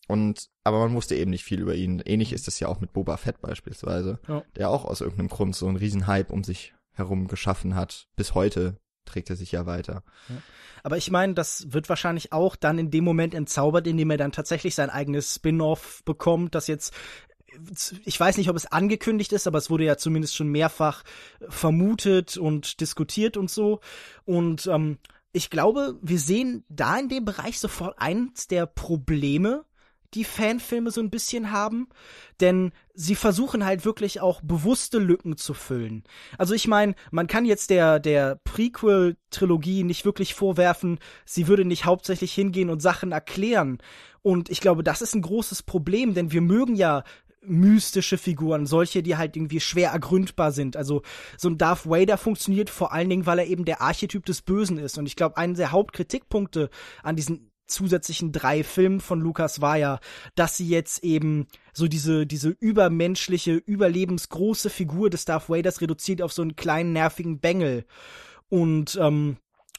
und aber man wusste eben nicht viel über ihn. Ähnlich ist es ja auch mit Boba Fett beispielsweise, ja. der auch aus irgendeinem Grund so einen riesen Hype um sich herum geschaffen hat. Bis heute trägt er sich ja weiter. Ja. Aber ich meine, das wird wahrscheinlich auch dann in dem Moment entzaubert, indem er dann tatsächlich sein eigenes Spin-off bekommt, das jetzt ich weiß nicht, ob es angekündigt ist, aber es wurde ja zumindest schon mehrfach vermutet und diskutiert und so. Und ähm, ich glaube, wir sehen da in dem Bereich sofort eins der Probleme, die Fanfilme so ein bisschen haben, denn sie versuchen halt wirklich auch bewusste Lücken zu füllen. Also ich meine, man kann jetzt der der Prequel Trilogie nicht wirklich vorwerfen, sie würde nicht hauptsächlich hingehen und Sachen erklären. Und ich glaube, das ist ein großes Problem, denn wir mögen ja mystische Figuren, solche, die halt irgendwie schwer ergründbar sind. Also so ein Darth Vader funktioniert vor allen Dingen, weil er eben der Archetyp des Bösen ist. Und ich glaube, einer der Hauptkritikpunkte an diesen zusätzlichen drei Filmen von Lukas war ja, dass sie jetzt eben so diese, diese übermenschliche, überlebensgroße Figur des Darth Vaders reduziert auf so einen kleinen nervigen Bengel. Und ähm,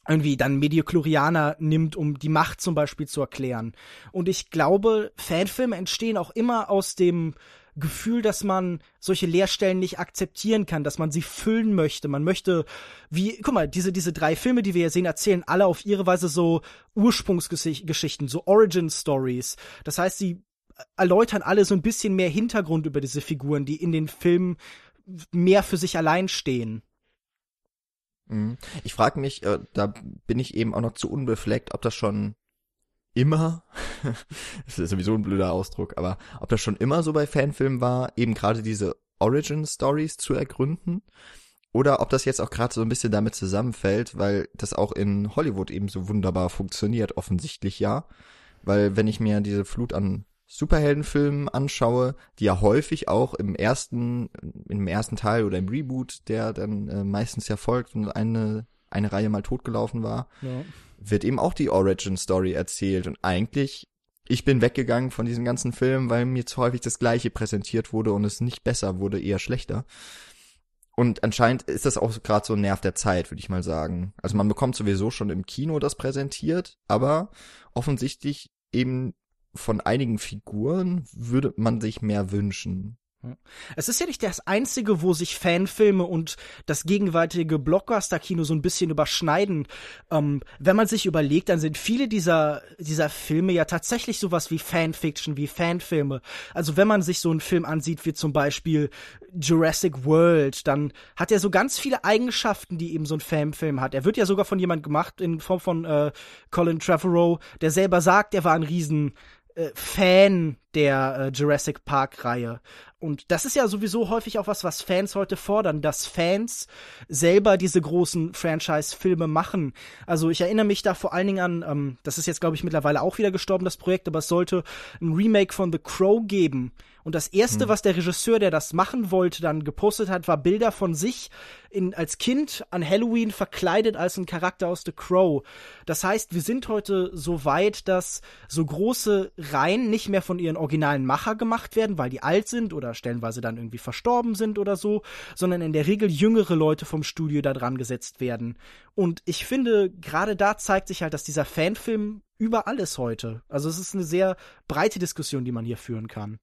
irgendwie dann Mediochlorianer nimmt, um die Macht zum Beispiel zu erklären. Und ich glaube, Fanfilme entstehen auch immer aus dem Gefühl, dass man solche Leerstellen nicht akzeptieren kann, dass man sie füllen möchte. Man möchte, wie, guck mal, diese, diese drei Filme, die wir hier sehen, erzählen alle auf ihre Weise so Ursprungsgeschichten, so Origin Stories. Das heißt, sie erläutern alle so ein bisschen mehr Hintergrund über diese Figuren, die in den Filmen mehr für sich allein stehen. Mhm. Ich frage mich, äh, da bin ich eben auch noch zu unbefleckt, ob das schon immer, das ist sowieso ein blöder Ausdruck, aber ob das schon immer so bei Fanfilmen war, eben gerade diese Origin Stories zu ergründen, oder ob das jetzt auch gerade so ein bisschen damit zusammenfällt, weil das auch in Hollywood eben so wunderbar funktioniert, offensichtlich ja. Weil wenn ich mir diese Flut an Superheldenfilmen anschaue, die ja häufig auch im ersten, im ersten Teil oder im Reboot, der dann äh, meistens ja folgt und eine, eine Reihe mal totgelaufen war, ja. Wird eben auch die Origin Story erzählt und eigentlich ich bin weggegangen von diesem ganzen Film, weil mir zu häufig das Gleiche präsentiert wurde und es nicht besser wurde, eher schlechter. Und anscheinend ist das auch gerade so ein Nerv der Zeit, würde ich mal sagen. Also man bekommt sowieso schon im Kino das präsentiert, aber offensichtlich eben von einigen Figuren würde man sich mehr wünschen. Es ist ja nicht das einzige, wo sich Fanfilme und das gegenwärtige Blockbuster-Kino so ein bisschen überschneiden. Ähm, wenn man sich überlegt, dann sind viele dieser, dieser Filme ja tatsächlich sowas wie Fanfiction, wie Fanfilme. Also wenn man sich so einen Film ansieht, wie zum Beispiel Jurassic World, dann hat er so ganz viele Eigenschaften, die eben so ein Fanfilm hat. Er wird ja sogar von jemand gemacht in Form von äh, Colin Trevorrow, der selber sagt, er war ein riesen äh, Fan der äh, Jurassic Park Reihe. Und das ist ja sowieso häufig auch was, was Fans heute fordern, dass Fans selber diese großen Franchise-Filme machen. Also ich erinnere mich da vor allen Dingen an, ähm, das ist jetzt glaube ich mittlerweile auch wieder gestorben, das Projekt, aber es sollte ein Remake von The Crow geben. Und das erste, hm. was der Regisseur, der das machen wollte, dann gepostet hat, war Bilder von sich in, als Kind an Halloween verkleidet als ein Charakter aus The Crow. Das heißt, wir sind heute so weit, dass so große Reihen nicht mehr von ihren originalen Macher gemacht werden, weil die alt sind oder stellenweise dann irgendwie verstorben sind oder so, sondern in der Regel jüngere Leute vom Studio da dran gesetzt werden. Und ich finde, gerade da zeigt sich halt, dass dieser Fanfilm über alles heute. Also es ist eine sehr breite Diskussion, die man hier führen kann.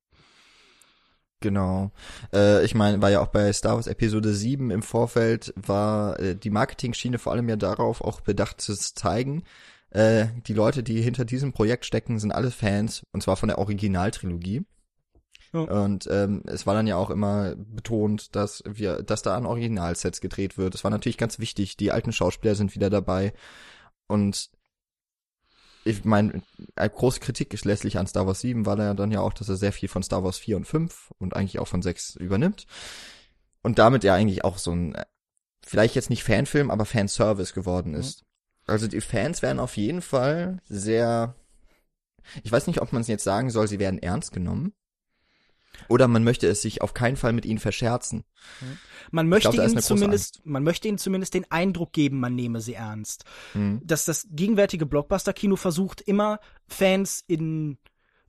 Genau. Äh, ich meine, war ja auch bei Star Wars Episode 7 im Vorfeld, war äh, die Marketing-Schiene vor allem ja darauf auch bedacht zu zeigen, äh, die Leute, die hinter diesem Projekt stecken, sind alle Fans, und zwar von der Originaltrilogie. Ja. Und ähm, es war dann ja auch immer betont, dass wir, dass da an Originalsets gedreht wird. Das war natürlich ganz wichtig. Die alten Schauspieler sind wieder dabei. Und ich meine, eine große Kritik letztlich an Star Wars 7 war dann ja auch, dass er sehr viel von Star Wars 4 und 5 und eigentlich auch von 6 übernimmt. Und damit ja eigentlich auch so ein, vielleicht jetzt nicht Fanfilm, aber Fanservice geworden ist. Also die Fans werden auf jeden Fall sehr, ich weiß nicht, ob man es jetzt sagen soll, sie werden ernst genommen. Oder man möchte es sich auf keinen Fall mit ihnen verscherzen. Man möchte glaub, ihnen zumindest, man möchte ihnen zumindest den Eindruck geben, man nehme sie ernst. Mhm. Dass das gegenwärtige Blockbuster-Kino versucht immer Fans in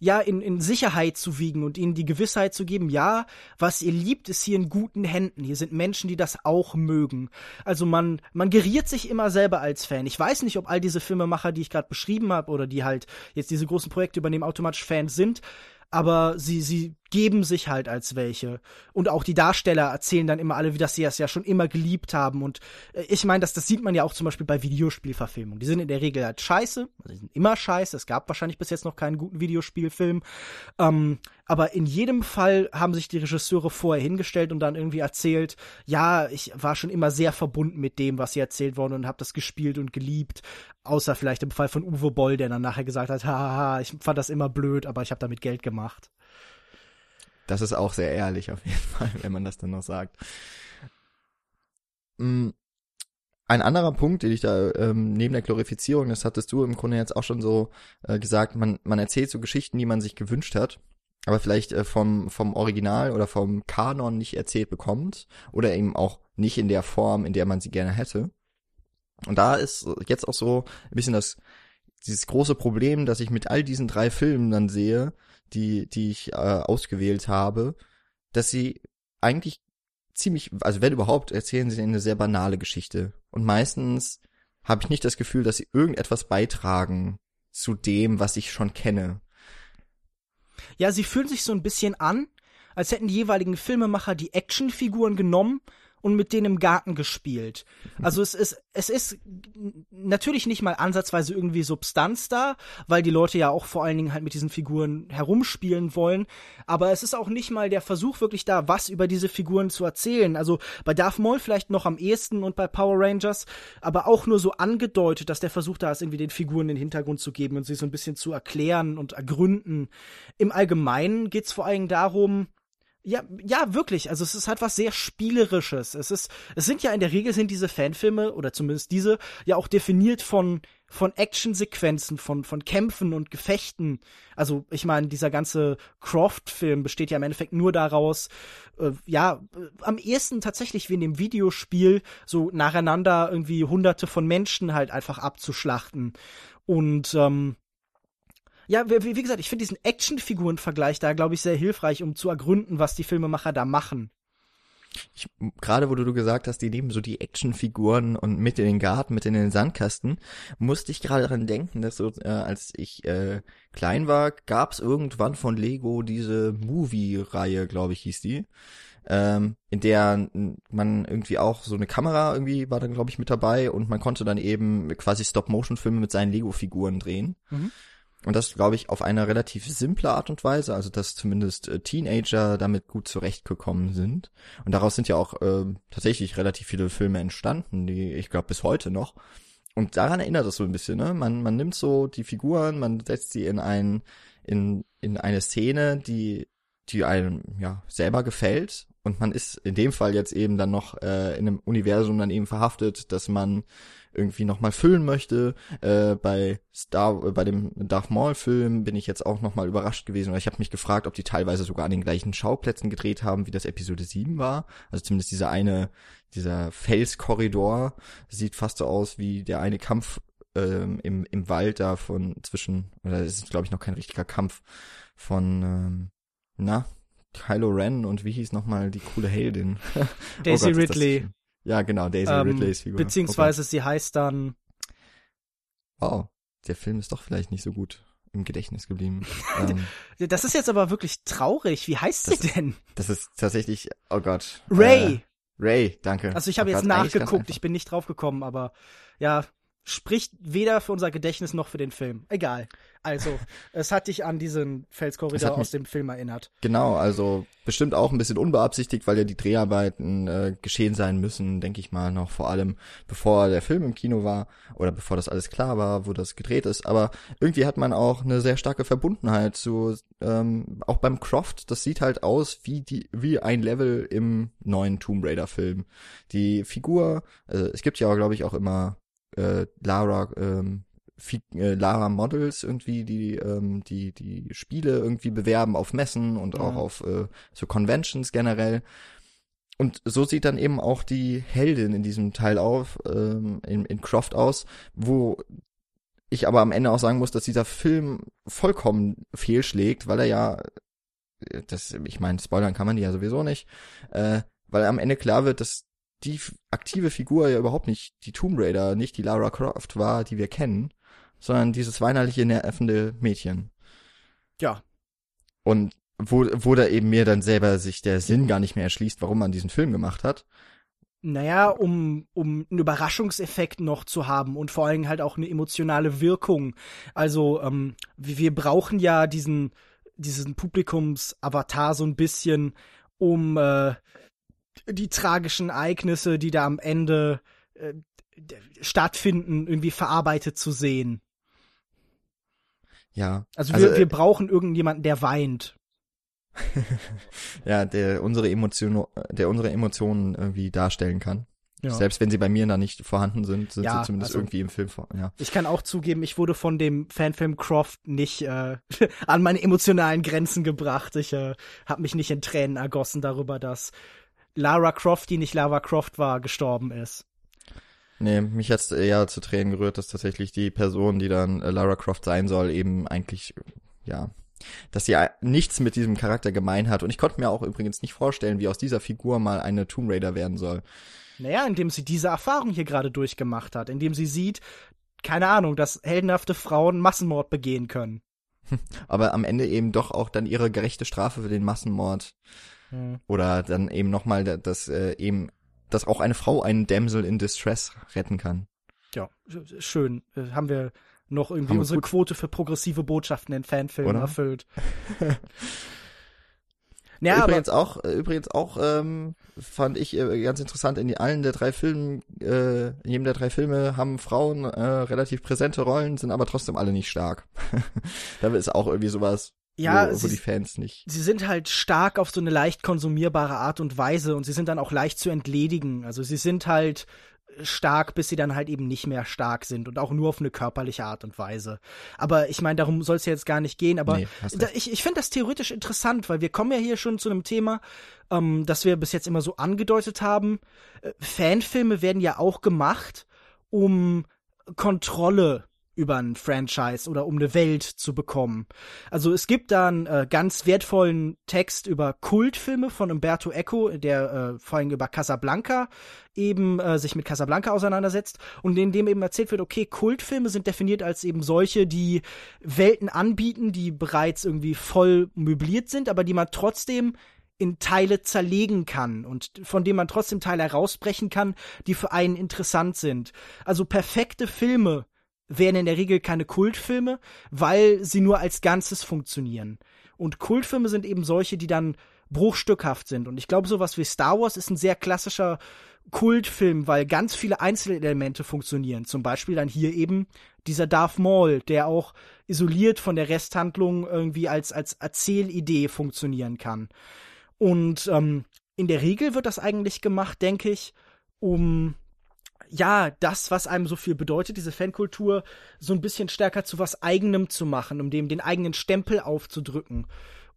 ja, in, in Sicherheit zu wiegen und ihnen die Gewissheit zu geben, ja, was ihr liebt, ist hier in guten Händen. Hier sind Menschen, die das auch mögen. Also man, man geriert sich immer selber als Fan. Ich weiß nicht, ob all diese Filmemacher, die ich gerade beschrieben habe, oder die halt jetzt diese großen Projekte übernehmen, automatisch Fans sind aber sie, sie geben sich halt als welche. Und auch die Darsteller erzählen dann immer alle, wie das sie es ja schon immer geliebt haben. Und äh, ich meine, das, das sieht man ja auch zum Beispiel bei Videospielverfilmungen. Die sind in der Regel halt scheiße. Also die sind immer scheiße. Es gab wahrscheinlich bis jetzt noch keinen guten Videospielfilm. Ähm, aber in jedem Fall haben sich die Regisseure vorher hingestellt und dann irgendwie erzählt, ja, ich war schon immer sehr verbunden mit dem, was hier erzählt worden und habe das gespielt und geliebt. Außer vielleicht im Fall von Uwe Boll, der dann nachher gesagt hat, haha, ich fand das immer blöd, aber ich habe damit Geld gemacht. Das ist auch sehr ehrlich auf jeden Fall, wenn man das dann noch sagt. Mm, ein anderer Punkt, den ich da ähm, neben der Glorifizierung, das hattest du im Grunde jetzt auch schon so äh, gesagt, man, man erzählt so Geschichten, die man sich gewünscht hat, aber vielleicht äh, vom, vom Original oder vom Kanon nicht erzählt bekommt oder eben auch nicht in der Form, in der man sie gerne hätte. Und da ist jetzt auch so ein bisschen das dieses große Problem, dass ich mit all diesen drei Filmen dann sehe, die, die ich äh, ausgewählt habe, dass sie eigentlich ziemlich, also wenn überhaupt, erzählen sie eine sehr banale Geschichte. Und meistens habe ich nicht das Gefühl, dass sie irgendetwas beitragen zu dem, was ich schon kenne. Ja, sie fühlen sich so ein bisschen an, als hätten die jeweiligen Filmemacher die Actionfiguren genommen und mit denen im Garten gespielt. Also es ist, es ist natürlich nicht mal ansatzweise irgendwie Substanz da, weil die Leute ja auch vor allen Dingen halt mit diesen Figuren herumspielen wollen. Aber es ist auch nicht mal der Versuch wirklich da, was über diese Figuren zu erzählen. Also bei Darth Maul vielleicht noch am ehesten und bei Power Rangers, aber auch nur so angedeutet, dass der Versuch da ist, irgendwie den Figuren den Hintergrund zu geben und sie so ein bisschen zu erklären und ergründen. Im Allgemeinen geht's vor allen Dingen darum, ja, ja, wirklich. Also es ist halt was sehr Spielerisches. Es ist, es sind ja in der Regel sind diese Fanfilme, oder zumindest diese, ja auch definiert von, von Actionsequenzen, von, von Kämpfen und Gefechten. Also, ich meine, dieser ganze Croft-Film besteht ja im Endeffekt nur daraus, äh, ja, äh, am ehesten tatsächlich wie in dem Videospiel, so nacheinander irgendwie hunderte von Menschen halt einfach abzuschlachten. Und, ähm, ja, wie, wie gesagt, ich finde diesen Actionfiguren-Vergleich da, glaube ich, sehr hilfreich, um zu ergründen, was die Filmemacher da machen. Ich, gerade wo du gesagt hast, die nehmen so die Actionfiguren und mit in den Garten, mit in den Sandkasten, musste ich gerade daran denken, dass so, äh, als ich äh, klein war, gab es irgendwann von Lego diese Movie-Reihe, glaube ich, hieß die, ähm, in der man irgendwie auch so eine Kamera irgendwie war dann, glaube ich, mit dabei und man konnte dann eben quasi Stop-Motion-Filme mit seinen Lego-Figuren drehen. Mhm. Und das, glaube ich, auf eine relativ simple Art und Weise, also dass zumindest äh, Teenager damit gut zurechtgekommen sind. Und daraus sind ja auch äh, tatsächlich relativ viele Filme entstanden, die ich glaube bis heute noch. Und daran erinnert es so ein bisschen, ne? Man, man nimmt so die Figuren, man setzt sie in ein, in, in eine Szene, die, die einem ja selber gefällt. Und man ist in dem Fall jetzt eben dann noch äh, in einem Universum dann eben verhaftet, dass man irgendwie nochmal füllen möchte. Äh, bei Star, äh, bei dem Darth Maul Film bin ich jetzt auch nochmal überrascht gewesen, weil ich habe mich gefragt, ob die teilweise sogar an den gleichen Schauplätzen gedreht haben, wie das Episode 7 war. Also zumindest dieser eine, dieser Felskorridor sieht fast so aus wie der eine Kampf ähm, im, im Wald da von zwischen, oder es ist glaube ich noch kein richtiger Kampf von, ähm, na, Kylo Ren und wie hieß nochmal die coole Heldin? Daisy oh Gott, Ridley. Ja, genau, Daisy ähm, Ridleys Figur. Beziehungsweise okay. sie heißt dann. Wow, der Film ist doch vielleicht nicht so gut im Gedächtnis geblieben. ähm, das ist jetzt aber wirklich traurig. Wie heißt sie denn? Das ist tatsächlich, oh Gott. Ray. Äh, Ray, danke. Also ich habe oh jetzt nachgeguckt, ich bin nicht draufgekommen, aber ja, spricht weder für unser Gedächtnis noch für den Film. Egal. Also, es hat dich an diesen Felskorridor aus dem Film erinnert. Genau, also bestimmt auch ein bisschen unbeabsichtigt, weil ja die Dreharbeiten äh, geschehen sein müssen, denke ich mal, noch vor allem bevor der Film im Kino war oder bevor das alles klar war, wo das gedreht ist. Aber irgendwie hat man auch eine sehr starke Verbundenheit zu, ähm, auch beim Croft, das sieht halt aus wie die, wie ein Level im neuen Tomb Raider Film. Die Figur, äh, es gibt ja, glaube ich, auch immer äh, Lara ähm, äh, Lara Models irgendwie, die ähm, die die Spiele irgendwie bewerben auf Messen und auch auf äh, so Conventions generell. Und so sieht dann eben auch die Heldin in diesem Teil auf, ähm, in, in Croft aus, wo ich aber am Ende auch sagen muss, dass dieser Film vollkommen fehlschlägt, weil er ja, äh, das, ich meine, spoilern kann man die ja sowieso nicht, äh, weil am Ende klar wird, dass die aktive Figur ja überhaupt nicht die Tomb Raider, nicht die Lara Croft war, die wir kennen, sondern dieses weinerliche, nervende Mädchen. Ja. Und wo, wo da eben mir dann selber sich der Sinn gar nicht mehr erschließt, warum man diesen Film gemacht hat. Naja, um, um einen Überraschungseffekt noch zu haben und vor allem halt auch eine emotionale Wirkung. Also, ähm, wir brauchen ja diesen, diesen Publikumsavatar so ein bisschen, um äh, die tragischen Ereignisse, die da am Ende äh, stattfinden, irgendwie verarbeitet zu sehen. Ja. Also, also wir, wir brauchen irgendjemanden, der weint. ja, der unsere Emotionen, der unsere Emotionen irgendwie darstellen kann. Ja. Selbst wenn sie bei mir da nicht vorhanden sind, sind ja, sie zumindest also, irgendwie im Film vor. Ja. Ich kann auch zugeben, ich wurde von dem Fanfilm Croft nicht äh, an meine emotionalen Grenzen gebracht. Ich äh, habe mich nicht in Tränen ergossen darüber, dass Lara Croft, die nicht Lara Croft war, gestorben ist. Nee, mich hat's eher zu Tränen gerührt, dass tatsächlich die Person, die dann äh, Lara Croft sein soll, eben eigentlich, ja, dass sie nichts mit diesem Charakter gemein hat. Und ich konnte mir auch übrigens nicht vorstellen, wie aus dieser Figur mal eine Tomb Raider werden soll. Naja, indem sie diese Erfahrung hier gerade durchgemacht hat, indem sie sieht, keine Ahnung, dass heldenhafte Frauen Massenmord begehen können. Aber am Ende eben doch auch dann ihre gerechte Strafe für den Massenmord. Hm. Oder dann eben nochmal, dass äh, eben, dass auch eine Frau einen Damsel in Distress retten kann. Ja, schön. Äh, haben wir noch irgendwie unsere gut. Quote für progressive Botschaften in Fanfilmen Oder? erfüllt. Ja, übrigens auch, äh, übrigens auch ähm, fand ich äh, ganz interessant, in allen der drei Filmen, äh, in jedem der drei Filme haben Frauen äh, relativ präsente Rollen, sind aber trotzdem alle nicht stark. da ist auch irgendwie sowas, ja, wo, wo sie, die Fans nicht. Sie sind halt stark auf so eine leicht konsumierbare Art und Weise und sie sind dann auch leicht zu entledigen. Also sie sind halt stark, bis sie dann halt eben nicht mehr stark sind und auch nur auf eine körperliche Art und Weise. Aber ich meine, darum soll es ja jetzt gar nicht gehen. Aber nee, da, ich, ich finde das theoretisch interessant, weil wir kommen ja hier schon zu einem Thema, ähm, das wir bis jetzt immer so angedeutet haben. Äh, Fanfilme werden ja auch gemacht, um Kontrolle über ein Franchise oder um eine Welt zu bekommen. Also es gibt da einen äh, ganz wertvollen Text über Kultfilme von Umberto Eco, der äh, vor allem über Casablanca eben äh, sich mit Casablanca auseinandersetzt und in dem eben erzählt wird, okay, Kultfilme sind definiert als eben solche, die Welten anbieten, die bereits irgendwie voll möbliert sind, aber die man trotzdem in Teile zerlegen kann und von dem man trotzdem Teile herausbrechen kann, die für einen interessant sind. Also perfekte Filme wären in der Regel keine Kultfilme, weil sie nur als Ganzes funktionieren. Und Kultfilme sind eben solche, die dann bruchstückhaft sind. Und ich glaube, sowas wie Star Wars ist ein sehr klassischer Kultfilm, weil ganz viele Einzelelemente funktionieren. Zum Beispiel dann hier eben dieser Darth Maul, der auch isoliert von der Resthandlung irgendwie als, als Erzählidee funktionieren kann. Und ähm, in der Regel wird das eigentlich gemacht, denke ich, um ja, das, was einem so viel bedeutet, diese Fankultur, so ein bisschen stärker zu was eigenem zu machen, um dem den eigenen Stempel aufzudrücken,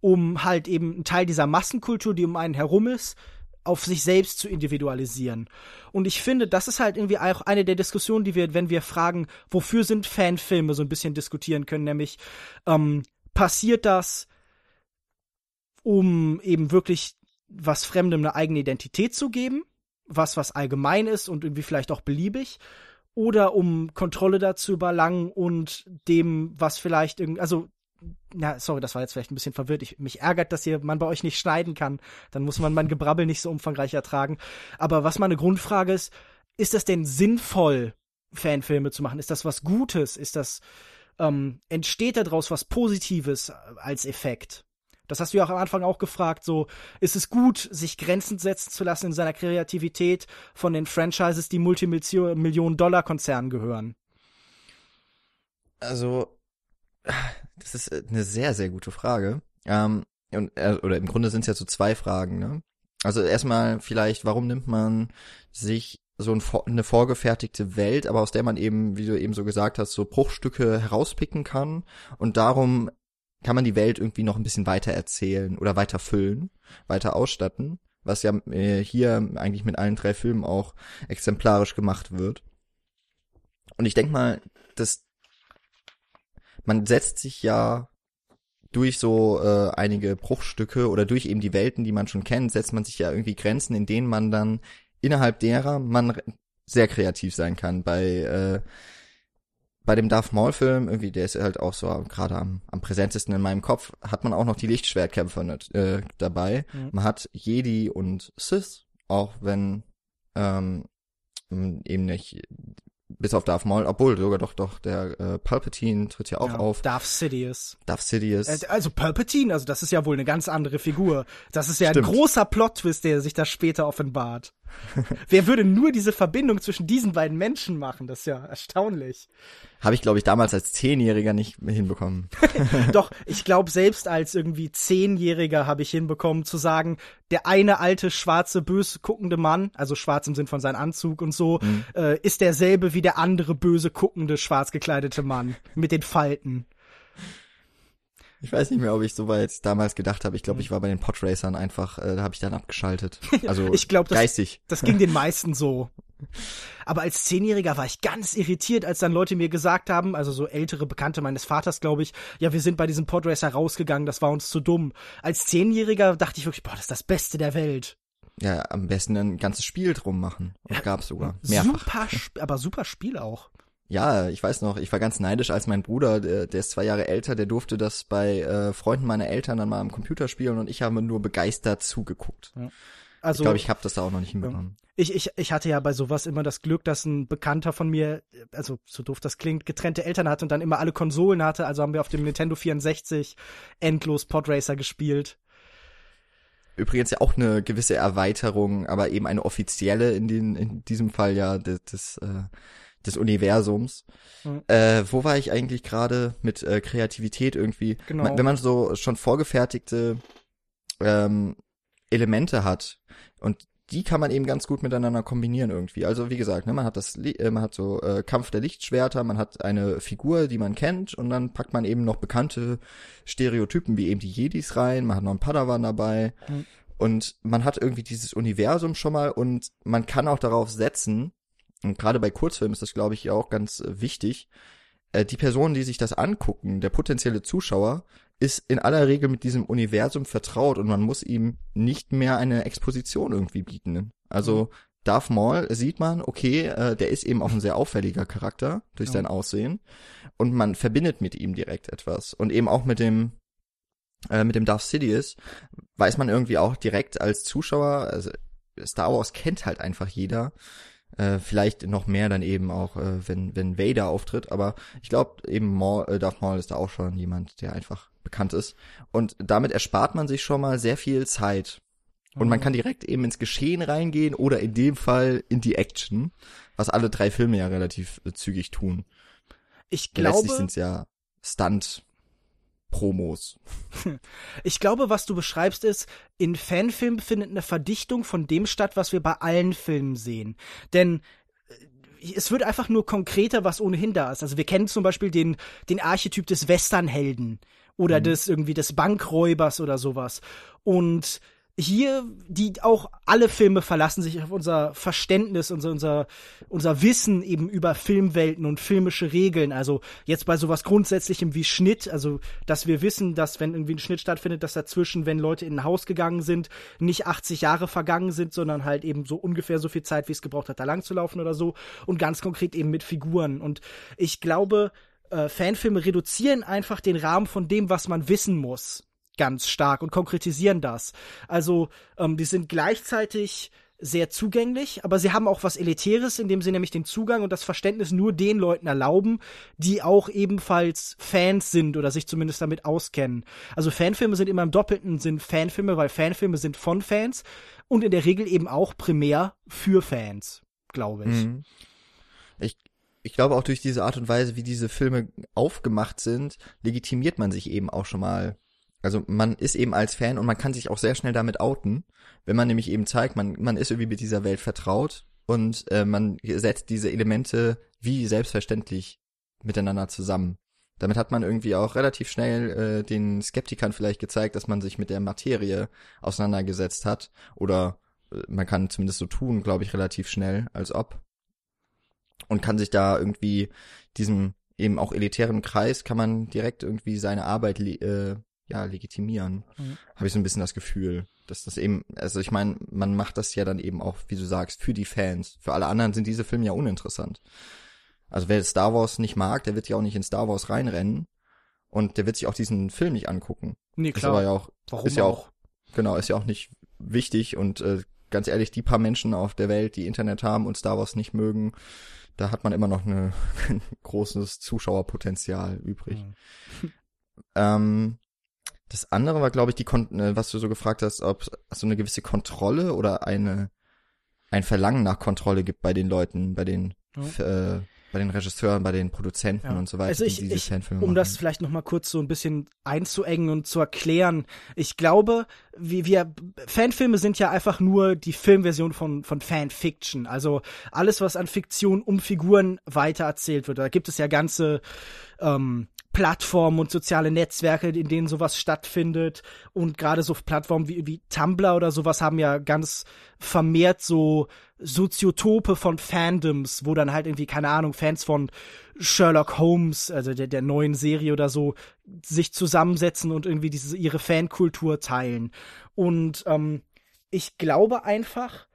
um halt eben einen Teil dieser Massenkultur, die um einen herum ist, auf sich selbst zu individualisieren. Und ich finde, das ist halt irgendwie auch eine der Diskussionen, die wir, wenn wir fragen, wofür sind Fanfilme, so ein bisschen diskutieren können, nämlich ähm, passiert das, um eben wirklich was Fremdem eine eigene Identität zu geben? Was, was allgemein ist und irgendwie vielleicht auch beliebig, oder um Kontrolle dazu überlangen und dem, was vielleicht irgendwie, also ja, sorry, das war jetzt vielleicht ein bisschen verwirrt. Ich, mich ärgert, dass hier man bei euch nicht schneiden kann. Dann muss man mein Gebrabbel nicht so umfangreich ertragen. Aber was meine Grundfrage ist, ist das denn sinnvoll, Fanfilme zu machen? Ist das was Gutes? Ist das, ähm, entsteht daraus was Positives als Effekt? Das hast du ja auch am Anfang auch gefragt, so, ist es gut, sich Grenzen setzen zu lassen in seiner Kreativität von den Franchises, die Multimillionen-Dollar-Konzernen gehören? Also, das ist eine sehr, sehr gute Frage. Ähm, und, äh, oder im Grunde sind es ja so zwei Fragen, ne? Also erstmal vielleicht, warum nimmt man sich so ein, eine vorgefertigte Welt, aber aus der man eben, wie du eben so gesagt hast, so Bruchstücke herauspicken kann und darum kann man die Welt irgendwie noch ein bisschen weiter erzählen oder weiter füllen, weiter ausstatten, was ja äh, hier eigentlich mit allen drei Filmen auch exemplarisch gemacht wird. Und ich denke mal, dass man setzt sich ja durch so äh, einige Bruchstücke oder durch eben die Welten, die man schon kennt, setzt man sich ja irgendwie Grenzen, in denen man dann innerhalb derer man sehr kreativ sein kann. Bei äh, bei dem Darth Maul Film, irgendwie, der ist halt auch so gerade am, am präsentesten in meinem Kopf, hat man auch noch die Lichtschwertkämpfer nicht, äh, dabei. Mhm. Man hat Jedi und Sith, auch wenn ähm, eben nicht bis auf Darth Maul, obwohl sogar doch doch der äh, Palpatine tritt ja auch ja, auf. Darth Sidious. Darth Sidious. Äh, also Palpatine, also das ist ja wohl eine ganz andere Figur. Das ist ja Stimmt. ein großer Plot-Twist, der sich da später offenbart. Wer würde nur diese Verbindung zwischen diesen beiden Menschen machen? Das ist ja erstaunlich. Habe ich, glaube ich, damals als Zehnjähriger nicht hinbekommen. Doch, ich glaube, selbst als irgendwie Zehnjähriger habe ich hinbekommen zu sagen, der eine alte, schwarze, böse guckende Mann, also schwarz im Sinn von seinem Anzug und so, mhm. äh, ist derselbe wie der andere böse guckende, schwarz gekleidete Mann mit den Falten. Ich weiß nicht mehr, ob ich so weit damals gedacht habe. Ich glaube, ich war bei den Podracern einfach, äh, da habe ich dann abgeschaltet. Also ich glaub, das, geistig. Das ging den meisten so. Aber als Zehnjähriger war ich ganz irritiert, als dann Leute mir gesagt haben, also so ältere Bekannte meines Vaters, glaube ich, ja, wir sind bei diesem Podracer rausgegangen, das war uns zu dumm. Als Zehnjähriger dachte ich wirklich, boah, das ist das Beste der Welt. Ja, am besten ein ganzes Spiel drum machen. Und ja, gab's sogar. Mehrfach. Super, aber super Spiel auch. Ja, ich weiß noch, ich war ganz neidisch, als mein Bruder, der, der ist zwei Jahre älter, der durfte das bei äh, Freunden meiner Eltern dann mal am Computer spielen und ich habe nur begeistert zugeguckt. Ja. Also, ich glaube, ich habe das da auch noch nicht hinbekommen. Ich, ich, ich hatte ja bei sowas immer das Glück, dass ein Bekannter von mir, also so doof das klingt, getrennte Eltern hatte und dann immer alle Konsolen hatte. Also haben wir auf dem Nintendo 64 endlos Podracer gespielt. Übrigens ja auch eine gewisse Erweiterung, aber eben eine offizielle in, den, in diesem Fall ja des, des äh, des Universums. Mhm. Äh, wo war ich eigentlich gerade mit äh, Kreativität irgendwie? Genau. Man, wenn man so schon vorgefertigte ähm, Elemente hat und die kann man eben ganz gut miteinander kombinieren irgendwie. Also wie gesagt, ne, man hat das, äh, man hat so äh, Kampf der Lichtschwerter, man hat eine Figur, die man kennt, und dann packt man eben noch bekannte Stereotypen wie eben die Jedis rein. Man hat noch einen Padawan dabei mhm. und man hat irgendwie dieses Universum schon mal und man kann auch darauf setzen, und gerade bei Kurzfilmen ist das, glaube ich, auch ganz äh, wichtig, äh, die Personen, die sich das angucken, der potenzielle Zuschauer, ist in aller Regel mit diesem Universum vertraut und man muss ihm nicht mehr eine Exposition irgendwie bieten. Also mhm. Darth Maul sieht man, okay, äh, der ist eben auch ein sehr auffälliger Charakter durch ja. sein Aussehen und man verbindet mit ihm direkt etwas und eben auch mit dem äh, mit dem Darth Sidious weiß man irgendwie auch direkt als Zuschauer, also Star Wars kennt halt einfach jeder, äh, vielleicht noch mehr dann eben auch, äh, wenn, wenn Vader auftritt. Aber ich glaube, eben Maul, äh, Darth Maul ist da auch schon jemand, der einfach bekannt ist. Und damit erspart man sich schon mal sehr viel Zeit. Und man mhm. kann direkt eben ins Geschehen reingehen oder in dem Fall in die Action, was alle drei Filme ja relativ äh, zügig tun. Ich glaube. Letztlich sind ja Stunt Promos. Ich glaube, was du beschreibst ist, in Fanfilmen findet eine Verdichtung von dem statt, was wir bei allen Filmen sehen. Denn äh, es wird einfach nur konkreter, was ohnehin da ist. Also wir kennen zum Beispiel den, den Archetyp des Westernhelden oder mhm. des irgendwie des Bankräubers oder sowas. Und hier, die auch alle Filme verlassen sich auf unser Verständnis, unser, unser, unser Wissen eben über Filmwelten und filmische Regeln. Also jetzt bei sowas Grundsätzlichem wie Schnitt, also dass wir wissen, dass wenn irgendwie ein Schnitt stattfindet, dass dazwischen, wenn Leute in ein Haus gegangen sind, nicht 80 Jahre vergangen sind, sondern halt eben so ungefähr so viel Zeit, wie es gebraucht hat, da lang zu laufen oder so. Und ganz konkret eben mit Figuren. Und ich glaube, äh, Fanfilme reduzieren einfach den Rahmen von dem, was man wissen muss ganz stark und konkretisieren das. Also, ähm, die sind gleichzeitig sehr zugänglich, aber sie haben auch was Elitäres, indem sie nämlich den Zugang und das Verständnis nur den Leuten erlauben, die auch ebenfalls Fans sind oder sich zumindest damit auskennen. Also Fanfilme sind immer im doppelten Sinn Fanfilme, weil Fanfilme sind von Fans und in der Regel eben auch primär für Fans, glaube ich. Mhm. Ich ich glaube auch durch diese Art und Weise, wie diese Filme aufgemacht sind, legitimiert man sich eben auch schon mal also man ist eben als Fan und man kann sich auch sehr schnell damit outen, wenn man nämlich eben zeigt, man, man ist irgendwie mit dieser Welt vertraut und äh, man setzt diese Elemente wie selbstverständlich miteinander zusammen. Damit hat man irgendwie auch relativ schnell äh, den Skeptikern vielleicht gezeigt, dass man sich mit der Materie auseinandergesetzt hat. Oder äh, man kann zumindest so tun, glaube ich, relativ schnell, als ob. Und kann sich da irgendwie diesem eben auch elitären Kreis, kann man direkt irgendwie seine Arbeit äh, ja, legitimieren. Mhm. Habe ich so ein bisschen das Gefühl, dass das eben, also ich meine, man macht das ja dann eben auch, wie du sagst, für die Fans. Für alle anderen sind diese Filme ja uninteressant. Also wer Star Wars nicht mag, der wird ja auch nicht in Star Wars reinrennen und der wird sich auch diesen Film nicht angucken. Nee, klar. Ist aber ja auch, Warum ist ja auch, genau, ist ja auch nicht wichtig und äh, ganz ehrlich, die paar Menschen auf der Welt, die Internet haben und Star Wars nicht mögen, da hat man immer noch eine, ein großes Zuschauerpotenzial übrig. Mhm. ähm, das andere war, glaube ich, die, Kon äh, was du so gefragt hast, ob es so eine gewisse Kontrolle oder eine ein Verlangen nach Kontrolle gibt bei den Leuten, bei den mhm. äh, bei den Regisseuren, bei den Produzenten ja. und so weiter. Also ich, ich um machen. das vielleicht noch mal kurz so ein bisschen einzuengen und zu erklären. Ich glaube, wie wir Fanfilme sind ja einfach nur die Filmversion von von Fanfiction. Also alles, was an Fiktion um Figuren weitererzählt wird. Da gibt es ja ganze ähm, Plattformen und soziale Netzwerke, in denen sowas stattfindet. Und gerade so Plattformen wie, wie Tumblr oder sowas haben ja ganz vermehrt so Soziotope von Fandoms, wo dann halt irgendwie, keine Ahnung, Fans von Sherlock Holmes, also der, der neuen Serie oder so, sich zusammensetzen und irgendwie diese, ihre Fankultur teilen. Und ähm, ich glaube einfach,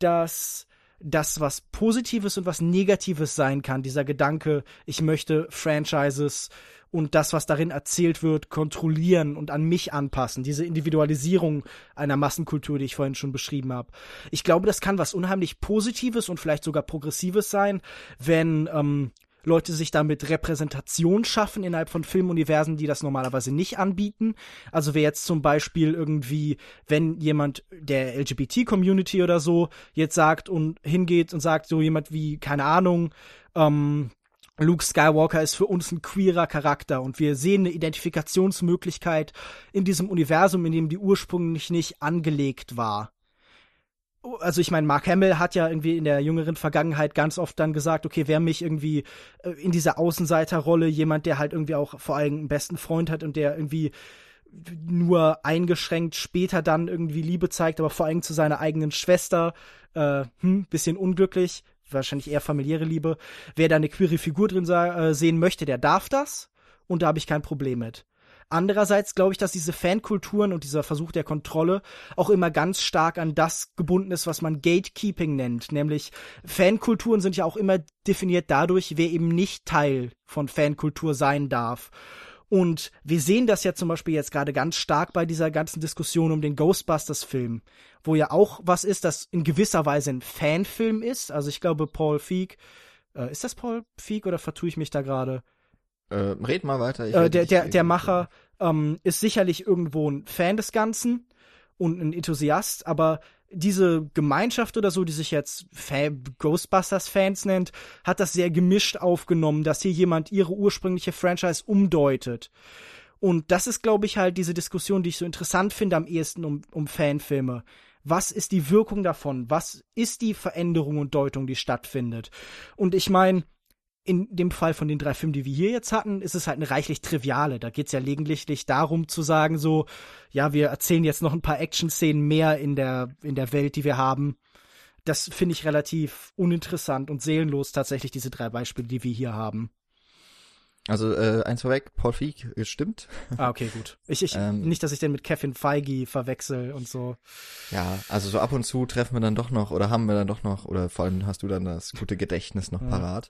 dass das was Positives und was Negatives sein kann, dieser Gedanke, ich möchte Franchises und das, was darin erzählt wird, kontrollieren und an mich anpassen. Diese Individualisierung einer Massenkultur, die ich vorhin schon beschrieben habe. Ich glaube, das kann was unheimlich Positives und vielleicht sogar Progressives sein, wenn ähm, Leute sich damit Repräsentation schaffen innerhalb von Filmuniversen, die das normalerweise nicht anbieten. Also wer jetzt zum Beispiel irgendwie, wenn jemand der LGBT-Community oder so jetzt sagt und hingeht und sagt, so jemand wie, keine Ahnung, ähm, Luke Skywalker ist für uns ein queerer Charakter und wir sehen eine Identifikationsmöglichkeit in diesem Universum, in dem die ursprünglich nicht angelegt war. Also ich meine, Mark Hamill hat ja irgendwie in der jüngeren Vergangenheit ganz oft dann gesagt, okay, wer mich irgendwie äh, in dieser Außenseiterrolle, jemand, der halt irgendwie auch vor allem einen besten Freund hat und der irgendwie nur eingeschränkt später dann irgendwie Liebe zeigt, aber vor allem zu seiner eigenen Schwester, äh, hm, bisschen unglücklich, wahrscheinlich eher familiäre Liebe. Wer da eine queere Figur drin äh, sehen möchte, der darf das und da habe ich kein Problem mit. Andererseits glaube ich, dass diese Fankulturen und dieser Versuch der Kontrolle auch immer ganz stark an das gebunden ist, was man Gatekeeping nennt. Nämlich Fankulturen sind ja auch immer definiert dadurch, wer eben nicht Teil von Fankultur sein darf. Und wir sehen das ja zum Beispiel jetzt gerade ganz stark bei dieser ganzen Diskussion um den Ghostbusters-Film, wo ja auch was ist, das in gewisser Weise ein Fanfilm ist. Also ich glaube, Paul Feig, äh, ist das Paul Feig oder vertue ich mich da gerade? Äh, red mal weiter. Äh, der, der, der Macher ähm, ist sicherlich irgendwo ein Fan des Ganzen und ein Enthusiast, aber diese Gemeinschaft oder so, die sich jetzt Ghostbusters-Fans nennt, hat das sehr gemischt aufgenommen, dass hier jemand ihre ursprüngliche Franchise umdeutet. Und das ist, glaube ich, halt diese Diskussion, die ich so interessant finde am ehesten um, um Fanfilme. Was ist die Wirkung davon? Was ist die Veränderung und Deutung, die stattfindet? Und ich meine, in dem Fall von den drei Filmen, die wir hier jetzt hatten, ist es halt eine reichlich triviale. Da geht's ja lediglich darum zu sagen, so, ja, wir erzählen jetzt noch ein paar Action-Szenen mehr in der, in der Welt, die wir haben. Das finde ich relativ uninteressant und seelenlos tatsächlich, diese drei Beispiele, die wir hier haben. Also äh, eins vorweg, Paul Feig stimmt. Ah, okay, gut. Ich, ich ähm, nicht, dass ich den mit Kevin Feige verwechsel und so. Ja, also so ab und zu treffen wir dann doch noch oder haben wir dann doch noch oder vor allem hast du dann das gute Gedächtnis noch ja. parat.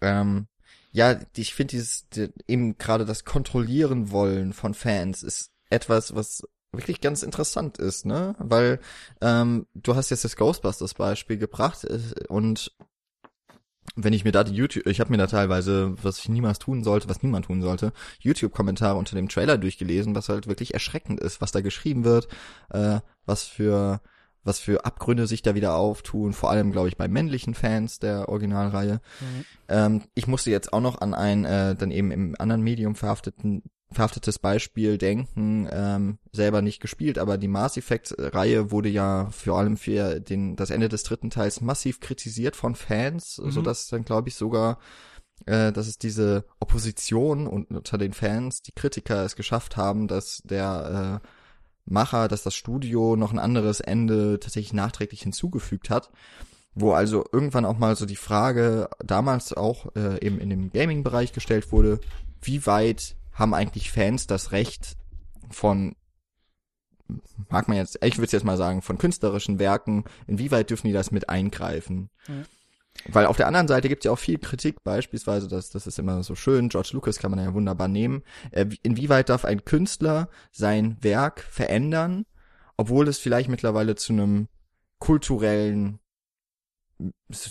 Ähm, ja, ich finde dieses die, eben gerade das Kontrollieren wollen von Fans ist etwas, was wirklich ganz interessant ist, ne? Weil ähm, du hast jetzt das Ghostbusters Beispiel gebracht äh, und wenn ich mir da die YouTube, ich habe mir da teilweise, was ich niemals tun sollte, was niemand tun sollte, YouTube-Kommentare unter dem Trailer durchgelesen, was halt wirklich erschreckend ist, was da geschrieben wird, äh, was für was für Abgründe sich da wieder auftun, vor allem, glaube ich, bei männlichen Fans der Originalreihe. Mhm. Ähm, ich musste jetzt auch noch an ein äh, dann eben im anderen Medium verhafteten verhaftetes Beispiel denken, ähm, selber nicht gespielt, aber die Mass Effect-Reihe wurde ja vor allem für den das Ende des dritten Teils massiv kritisiert von Fans, mhm. so dass dann glaube ich sogar äh, dass es diese Opposition und unter den Fans die Kritiker es geschafft haben, dass der äh, Macher, dass das Studio noch ein anderes Ende tatsächlich nachträglich hinzugefügt hat, wo also irgendwann auch mal so die Frage damals auch äh, eben in dem Gaming-Bereich gestellt wurde, wie weit haben eigentlich Fans das Recht von mag man jetzt, ich würde jetzt mal sagen, von künstlerischen Werken, inwieweit dürfen die das mit eingreifen? Mhm. Weil auf der anderen Seite gibt es ja auch viel Kritik, beispielsweise, dass das ist immer so schön, George Lucas kann man ja wunderbar nehmen. Äh, inwieweit darf ein Künstler sein Werk verändern, obwohl es vielleicht mittlerweile zu einem kulturellen,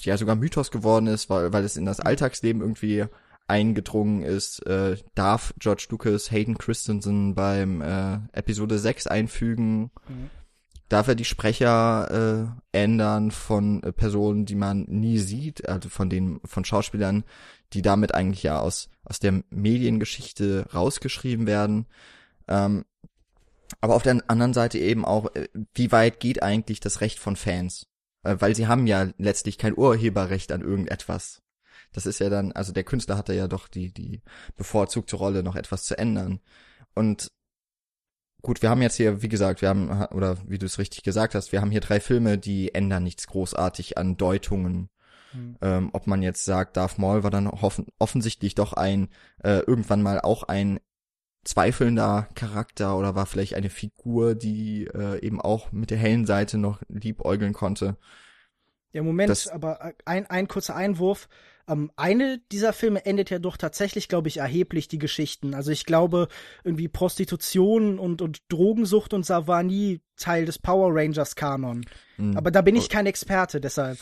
ja sogar Mythos geworden ist, weil, weil es in das Alltagsleben irgendwie eingedrungen ist, äh, darf George Lucas Hayden Christensen beim äh, Episode 6 einfügen. Mhm darf er die Sprecher äh, ändern von äh, Personen, die man nie sieht, also von den von Schauspielern, die damit eigentlich ja aus aus der Mediengeschichte rausgeschrieben werden. Ähm, aber auf der anderen Seite eben auch, äh, wie weit geht eigentlich das Recht von Fans? Äh, weil sie haben ja letztlich kein Urheberrecht an irgendetwas. Das ist ja dann, also der Künstler hatte ja doch die, die bevorzugte Rolle, noch etwas zu ändern. Und gut, wir haben jetzt hier, wie gesagt, wir haben, oder wie du es richtig gesagt hast, wir haben hier drei Filme, die ändern nichts großartig an Deutungen. Hm. Ähm, ob man jetzt sagt, Darth Maul war dann offen, offensichtlich doch ein, äh, irgendwann mal auch ein zweifelnder Charakter oder war vielleicht eine Figur, die äh, eben auch mit der hellen Seite noch liebäugeln konnte. Ja, Moment, das, aber ein, ein kurzer Einwurf. Ähm, eine dieser Filme endet ja doch tatsächlich, glaube ich, erheblich die Geschichten. Also ich glaube, irgendwie Prostitution und, und Drogensucht und so war nie Teil des Power Rangers Kanon. Mhm. Aber da bin ich kein Experte, deshalb.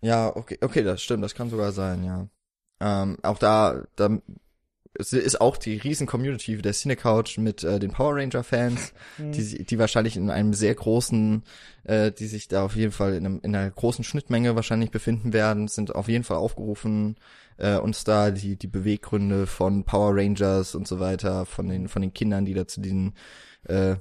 Ja, okay, okay, das stimmt, das kann sogar sein, ja. Ähm, auch da, da es ist auch die riesen Community der Cinecouch mit äh, den Power Ranger Fans, mhm. die die wahrscheinlich in einem sehr großen, äh, die sich da auf jeden Fall in, einem, in einer großen Schnittmenge wahrscheinlich befinden werden, sind auf jeden Fall aufgerufen, äh, uns da die die Beweggründe von Power Rangers und so weiter von den von den Kindern, die da zu diesen äh,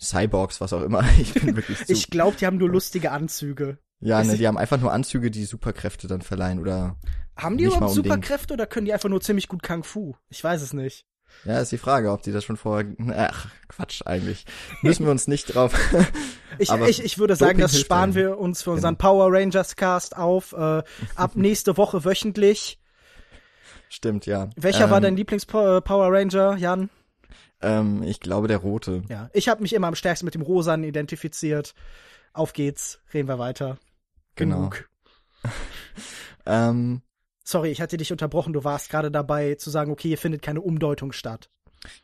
Cyborgs, was auch immer. Ich bin wirklich zu Ich glaube, die haben nur lustige Anzüge. Ja, ne, die haben einfach nur Anzüge, die Superkräfte dann verleihen oder haben die überhaupt Superkräfte oder können die einfach nur ziemlich gut Kung Fu? Ich weiß es nicht. Ja, ist die Frage, ob die das schon vorher. Ach, Quatsch eigentlich. Müssen wir uns nicht drauf. ich, ich, ich würde sagen, das sparen wir uns für unseren genau. Power Rangers Cast auf. Äh, ab nächste Woche wöchentlich. Stimmt, ja. Welcher ähm, war dein Lieblings-Power Ranger, Jan? Ähm, ich glaube der rote. Ja, ich habe mich immer am stärksten mit dem Rosan identifiziert. Auf geht's, reden wir weiter. Genau. Genug. ähm, Sorry, ich hatte dich unterbrochen. Du warst gerade dabei zu sagen, okay, hier findet keine Umdeutung statt.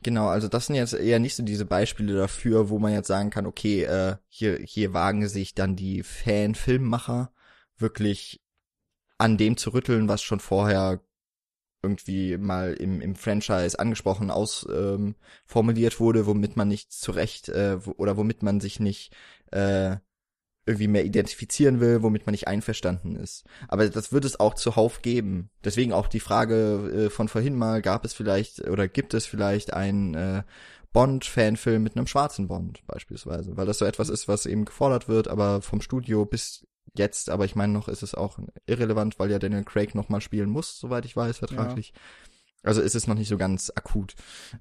Genau, also das sind jetzt eher nicht so diese Beispiele dafür, wo man jetzt sagen kann, okay, äh, hier, hier wagen sich dann die Fan-Filmmacher wirklich an dem zu rütteln, was schon vorher irgendwie mal im, im Franchise angesprochen ausformuliert ähm, wurde, womit man nicht zurecht äh, oder womit man sich nicht äh, irgendwie mehr identifizieren will, womit man nicht einverstanden ist. Aber das wird es auch zuhauf geben. Deswegen auch die Frage äh, von vorhin mal, gab es vielleicht oder gibt es vielleicht einen äh, Bond-Fanfilm mit einem schwarzen Bond beispielsweise, weil das so etwas ist, was eben gefordert wird, aber vom Studio bis jetzt, aber ich meine noch ist es auch irrelevant, weil ja Daniel Craig nochmal spielen muss, soweit ich weiß, vertraglich. Ja. Also ist es noch nicht so ganz akut,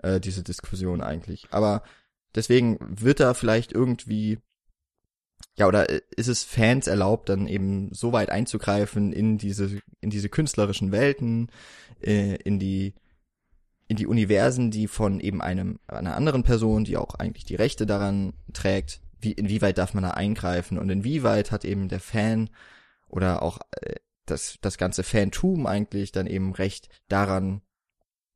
äh, diese Diskussion eigentlich. Aber deswegen wird da vielleicht irgendwie ja, oder äh, ist es Fans erlaubt, dann eben so weit einzugreifen in diese, in diese künstlerischen Welten, äh, in die, in die Universen, die von eben einem, einer anderen Person, die auch eigentlich die Rechte daran trägt, wie, inwieweit darf man da eingreifen? Und inwieweit hat eben der Fan oder auch äh, das, das ganze Fantum eigentlich dann eben Recht daran,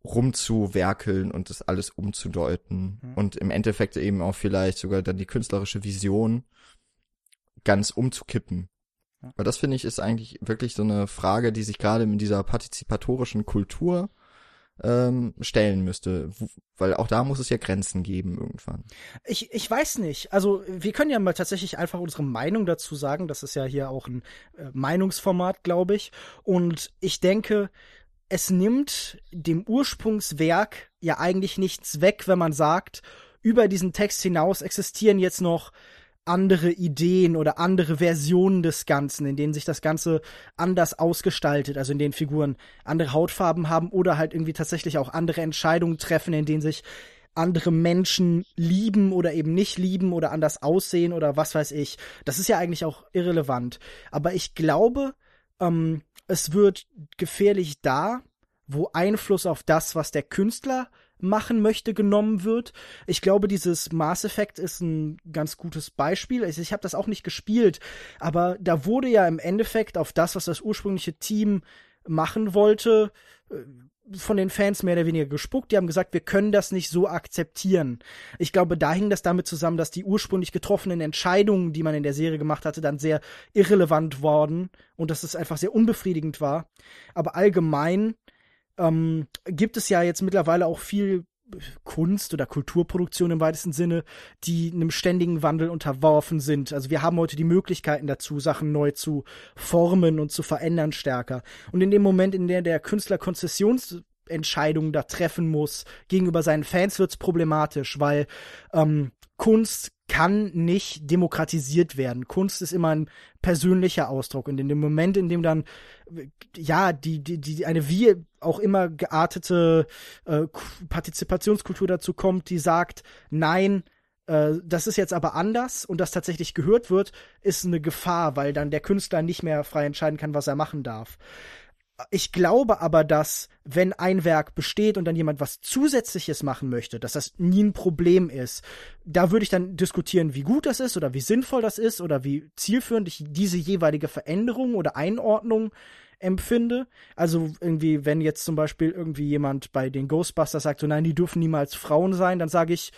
rumzuwerkeln und das alles umzudeuten? Mhm. und im Endeffekt eben auch vielleicht sogar dann die künstlerische Vision ganz umzukippen. Weil das finde ich ist eigentlich wirklich so eine Frage, die sich gerade in dieser partizipatorischen Kultur ähm, stellen müsste, weil auch da muss es ja Grenzen geben irgendwann. Ich, ich weiß nicht. Also wir können ja mal tatsächlich einfach unsere Meinung dazu sagen. Das ist ja hier auch ein äh, Meinungsformat, glaube ich. Und ich denke, es nimmt dem Ursprungswerk ja eigentlich nichts weg, wenn man sagt, über diesen Text hinaus existieren jetzt noch andere Ideen oder andere Versionen des Ganzen, in denen sich das Ganze anders ausgestaltet, also in denen Figuren andere Hautfarben haben oder halt irgendwie tatsächlich auch andere Entscheidungen treffen, in denen sich andere Menschen lieben oder eben nicht lieben oder anders aussehen oder was weiß ich. Das ist ja eigentlich auch irrelevant. Aber ich glaube, ähm, es wird gefährlich da, wo Einfluss auf das, was der Künstler machen möchte, genommen wird. Ich glaube, dieses Mass Effect ist ein ganz gutes Beispiel. Ich, ich habe das auch nicht gespielt, aber da wurde ja im Endeffekt auf das, was das ursprüngliche Team machen wollte, äh, von den Fans mehr oder weniger gespuckt. Die haben gesagt, wir können das nicht so akzeptieren. Ich glaube, da hing das damit zusammen, dass die ursprünglich getroffenen Entscheidungen, die man in der Serie gemacht hatte, dann sehr irrelevant worden und dass es einfach sehr unbefriedigend war. Aber allgemein ähm, gibt es ja jetzt mittlerweile auch viel Kunst oder Kulturproduktion im weitesten Sinne, die einem ständigen Wandel unterworfen sind. Also wir haben heute die Möglichkeiten dazu, Sachen neu zu formen und zu verändern stärker. Und in dem Moment, in der der Künstler Konzessionsentscheidungen da treffen muss gegenüber seinen Fans, wird's problematisch, weil ähm, Kunst kann nicht demokratisiert werden. Kunst ist immer ein persönlicher Ausdruck. Und in dem Moment, in dem dann, ja, die, die, die, eine wie auch immer geartete äh, Partizipationskultur dazu kommt, die sagt, nein, äh, das ist jetzt aber anders und das tatsächlich gehört wird, ist eine Gefahr, weil dann der Künstler nicht mehr frei entscheiden kann, was er machen darf. Ich glaube aber, dass wenn ein Werk besteht und dann jemand was Zusätzliches machen möchte, dass das nie ein Problem ist. Da würde ich dann diskutieren, wie gut das ist oder wie sinnvoll das ist oder wie zielführend ich diese jeweilige Veränderung oder Einordnung empfinde. Also irgendwie, wenn jetzt zum Beispiel irgendwie jemand bei den Ghostbusters sagt, so nein, die dürfen niemals Frauen sein, dann sage ich,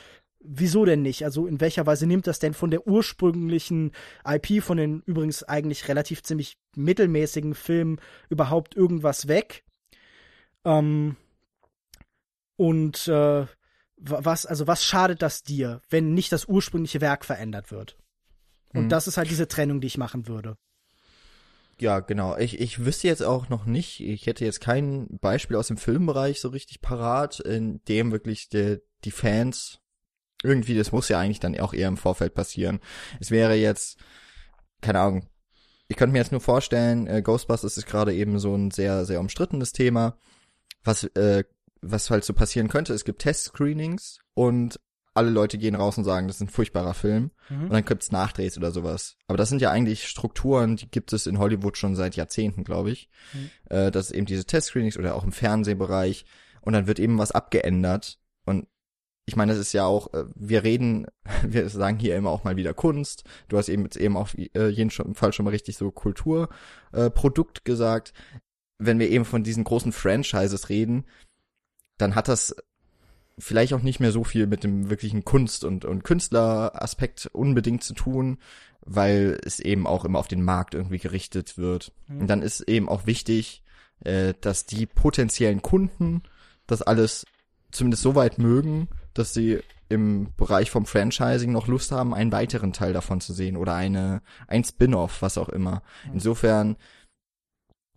wieso denn nicht? Also in welcher Weise nimmt das denn von der ursprünglichen IP, von den übrigens eigentlich relativ ziemlich mittelmäßigen Filmen überhaupt irgendwas weg? Ähm, und äh, was, also was schadet das dir, wenn nicht das ursprüngliche Werk verändert wird? Und mhm. das ist halt diese Trennung, die ich machen würde. Ja, genau. Ich, ich wüsste jetzt auch noch nicht, ich hätte jetzt kein Beispiel aus dem Filmbereich so richtig parat, in dem wirklich der, die Fans irgendwie, das muss ja eigentlich dann auch eher im Vorfeld passieren. Es wäre jetzt, keine Ahnung, ich könnte mir jetzt nur vorstellen, äh, Ghostbusters ist gerade eben so ein sehr, sehr umstrittenes Thema. Was, äh, was halt so passieren könnte, es gibt Test-Screenings und alle Leute gehen raus und sagen, das ist ein furchtbarer Film. Mhm. Und dann gibt's Nachdrehs oder sowas. Aber das sind ja eigentlich Strukturen, die gibt es in Hollywood schon seit Jahrzehnten, glaube ich. Mhm. Äh, das ist eben diese Test-Screenings oder auch im Fernsehbereich. Und dann wird eben was abgeändert. Und ich meine, das ist ja auch, äh, wir reden, wir sagen hier immer auch mal wieder Kunst. Du hast eben jetzt eben auf äh, jeden Fall schon mal richtig so Kulturprodukt äh, gesagt. Wenn wir eben von diesen großen Franchises reden, dann hat das vielleicht auch nicht mehr so viel mit dem wirklichen Kunst- und, und Künstleraspekt unbedingt zu tun, weil es eben auch immer auf den Markt irgendwie gerichtet wird. Mhm. Und dann ist eben auch wichtig, äh, dass die potenziellen Kunden das alles zumindest so weit mögen, dass sie im Bereich vom Franchising noch Lust haben, einen weiteren Teil davon zu sehen oder eine ein Spin-off, was auch immer. Insofern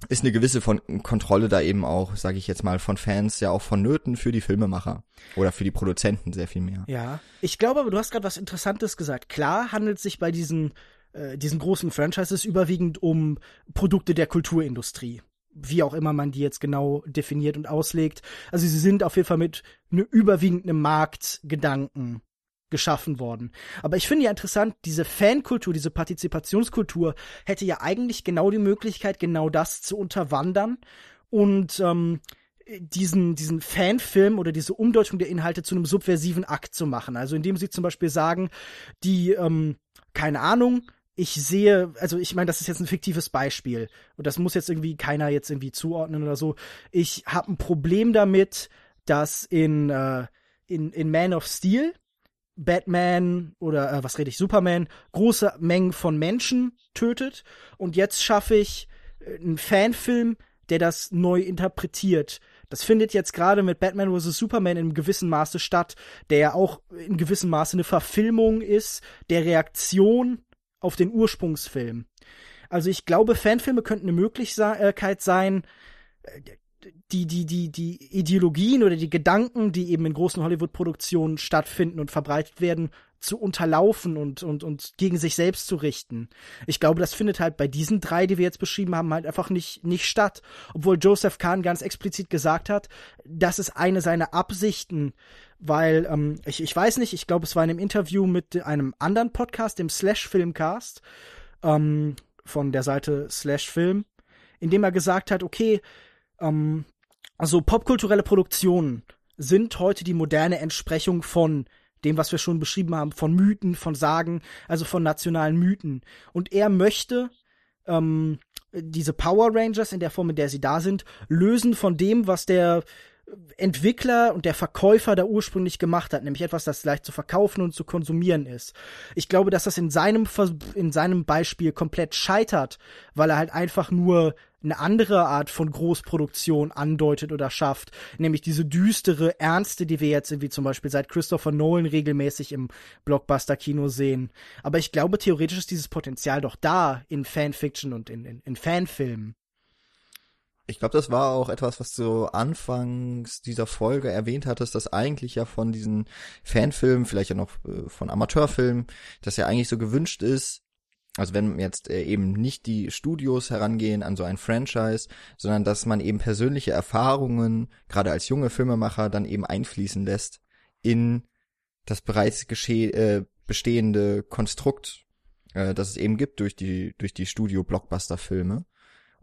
ist eine gewisse von Kontrolle da eben auch, sage ich jetzt mal, von Fans ja auch vonnöten für die Filmemacher oder für die Produzenten sehr viel mehr. Ja, ich glaube, aber du hast gerade was Interessantes gesagt. Klar handelt es sich bei diesen äh, diesen großen Franchises überwiegend um Produkte der Kulturindustrie wie auch immer man die jetzt genau definiert und auslegt. Also sie sind auf jeden Fall mit ne, überwiegend einem Marktgedanken geschaffen worden. Aber ich finde ja interessant, diese Fankultur, diese Partizipationskultur hätte ja eigentlich genau die Möglichkeit, genau das zu unterwandern und ähm, diesen, diesen Fanfilm oder diese Umdeutung der Inhalte zu einem subversiven Akt zu machen. Also indem sie zum Beispiel sagen, die, ähm, keine Ahnung, ich sehe, also ich meine, das ist jetzt ein fiktives Beispiel und das muss jetzt irgendwie keiner jetzt irgendwie zuordnen oder so. Ich habe ein Problem damit, dass in, äh, in, in Man of Steel Batman oder äh, was rede ich, Superman große Mengen von Menschen tötet und jetzt schaffe ich äh, einen Fanfilm, der das neu interpretiert. Das findet jetzt gerade mit Batman vs. Superman in gewissem Maße statt, der ja auch in gewissem Maße eine Verfilmung ist der Reaktion auf den Ursprungsfilm. Also ich glaube, Fanfilme könnten eine Möglichkeit sein, die, die, die, die Ideologien oder die Gedanken, die eben in großen Hollywood-Produktionen stattfinden und verbreitet werden, zu unterlaufen und, und, und gegen sich selbst zu richten. Ich glaube, das findet halt bei diesen drei, die wir jetzt beschrieben haben, halt einfach nicht, nicht statt. Obwohl Joseph Kahn ganz explizit gesagt hat, das ist eine seiner Absichten, weil ähm, ich, ich weiß nicht, ich glaube, es war in einem Interview mit einem anderen Podcast, dem Slash Filmcast, ähm, von der Seite Slash Film, in dem er gesagt hat, okay, ähm, also popkulturelle Produktionen sind heute die moderne Entsprechung von dem, was wir schon beschrieben haben, von Mythen, von Sagen, also von nationalen Mythen. Und er möchte ähm, diese Power Rangers in der Form, in der sie da sind, lösen von dem, was der Entwickler und der Verkäufer da ursprünglich gemacht hat, nämlich etwas, das leicht zu verkaufen und zu konsumieren ist. Ich glaube, dass das in seinem, in seinem Beispiel komplett scheitert, weil er halt einfach nur eine andere Art von Großproduktion andeutet oder schafft, nämlich diese düstere, ernste, die wir jetzt irgendwie zum Beispiel seit Christopher Nolan regelmäßig im Blockbuster-Kino sehen. Aber ich glaube, theoretisch ist dieses Potenzial doch da in Fanfiction und in, in, in Fanfilmen. Ich glaube, das war auch etwas, was du anfangs dieser Folge erwähnt hattest, dass eigentlich ja von diesen Fanfilmen, vielleicht ja noch äh, von Amateurfilmen, dass ja eigentlich so gewünscht ist, also wenn jetzt äh, eben nicht die Studios herangehen an so ein Franchise, sondern dass man eben persönliche Erfahrungen, gerade als junge Filmemacher, dann eben einfließen lässt in das bereits gesche äh, bestehende Konstrukt, äh, das es eben gibt durch die durch die Studio-Blockbuster-Filme.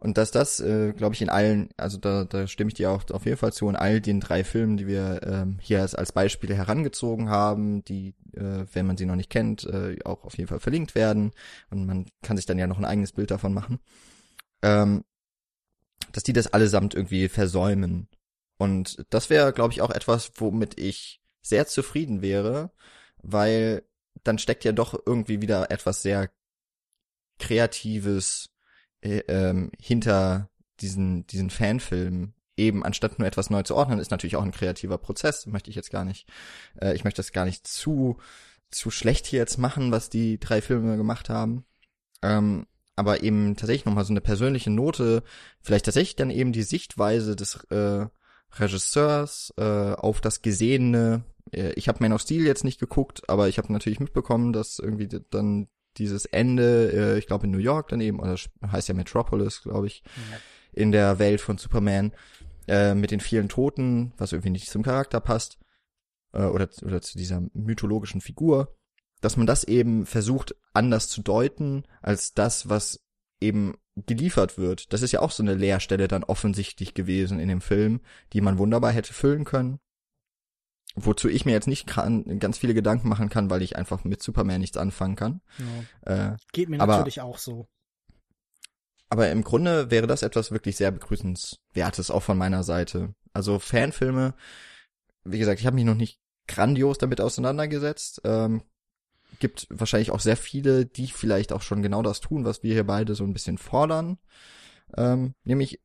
Und dass das, äh, glaube ich, in allen, also da, da stimme ich dir auch auf jeden Fall zu, in all den drei Filmen, die wir ähm, hier als, als Beispiele herangezogen haben, die, äh, wenn man sie noch nicht kennt, äh, auch auf jeden Fall verlinkt werden. Und man kann sich dann ja noch ein eigenes Bild davon machen. Ähm, dass die das allesamt irgendwie versäumen. Und das wäre, glaube ich, auch etwas, womit ich sehr zufrieden wäre, weil dann steckt ja doch irgendwie wieder etwas sehr Kreatives ähm, hinter diesen, diesen Fanfilm eben anstatt nur etwas neu zu ordnen, ist natürlich auch ein kreativer Prozess. Möchte ich jetzt gar nicht, äh, ich möchte das gar nicht zu, zu schlecht hier jetzt machen, was die drei Filme gemacht haben. Ähm, aber eben tatsächlich nochmal so eine persönliche Note, vielleicht tatsächlich dann eben die Sichtweise des äh, Regisseurs äh, auf das Gesehene. Äh, ich habe Man of Steel jetzt nicht geguckt, aber ich habe natürlich mitbekommen, dass irgendwie dann dieses Ende, äh, ich glaube in New York dann eben, oder heißt ja Metropolis, glaube ich, ja. in der Welt von Superman, äh, mit den vielen Toten, was irgendwie nicht zum Charakter passt, äh, oder, oder zu dieser mythologischen Figur, dass man das eben versucht anders zu deuten, als das, was eben geliefert wird. Das ist ja auch so eine Leerstelle dann offensichtlich gewesen in dem Film, die man wunderbar hätte füllen können wozu ich mir jetzt nicht kann, ganz viele Gedanken machen kann, weil ich einfach mit Superman nichts anfangen kann. Ja. Äh, Geht mir aber, natürlich auch so. Aber im Grunde wäre das etwas wirklich sehr begrüßenswertes, auch von meiner Seite. Also Fanfilme, wie gesagt, ich habe mich noch nicht grandios damit auseinandergesetzt. Ähm, gibt wahrscheinlich auch sehr viele, die vielleicht auch schon genau das tun, was wir hier beide so ein bisschen fordern. Ähm, nämlich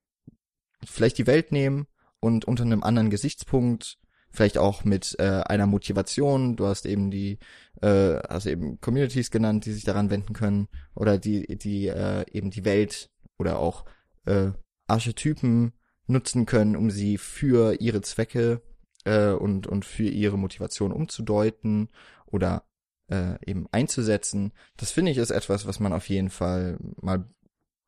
vielleicht die Welt nehmen und unter einem anderen Gesichtspunkt vielleicht auch mit äh, einer Motivation. Du hast eben die, äh, hast eben Communities genannt, die sich daran wenden können oder die, die äh, eben die Welt oder auch äh, Archetypen nutzen können, um sie für ihre Zwecke äh, und und für ihre Motivation umzudeuten oder äh, eben einzusetzen. Das finde ich ist etwas, was man auf jeden Fall mal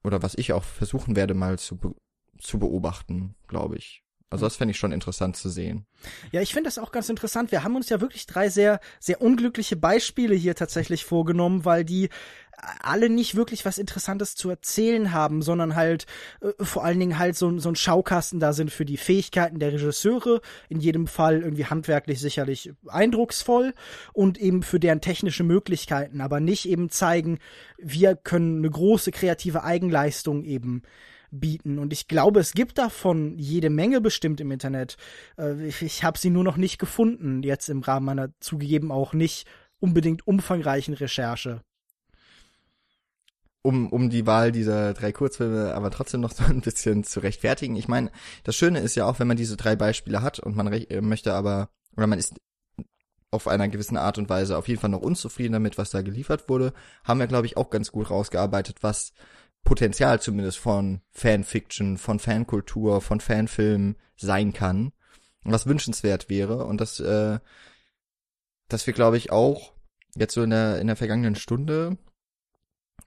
oder was ich auch versuchen werde mal zu be zu beobachten, glaube ich. Also das fände ich schon interessant zu sehen. Ja, ich finde das auch ganz interessant. Wir haben uns ja wirklich drei sehr, sehr unglückliche Beispiele hier tatsächlich vorgenommen, weil die alle nicht wirklich was Interessantes zu erzählen haben, sondern halt äh, vor allen Dingen halt so, so ein Schaukasten da sind für die Fähigkeiten der Regisseure, in jedem Fall irgendwie handwerklich sicherlich eindrucksvoll und eben für deren technische Möglichkeiten, aber nicht eben zeigen, wir können eine große kreative Eigenleistung eben bieten. Und ich glaube, es gibt davon jede Menge bestimmt im Internet. Äh, ich ich habe sie nur noch nicht gefunden, jetzt im Rahmen meiner zugegeben auch nicht unbedingt umfangreichen Recherche. Um, um die Wahl dieser drei Kurzfilme aber trotzdem noch so ein bisschen zu rechtfertigen. Ich meine, das Schöne ist ja auch, wenn man diese drei Beispiele hat und man äh, möchte aber, oder man ist auf einer gewissen Art und Weise auf jeden Fall noch unzufrieden damit, was da geliefert wurde, haben wir, glaube ich, auch ganz gut rausgearbeitet, was Potenzial zumindest von Fanfiction, von Fankultur, von Fanfilmen sein kann, was wünschenswert wäre. Und das, äh, dass wir, glaube ich, auch jetzt so in der in der vergangenen Stunde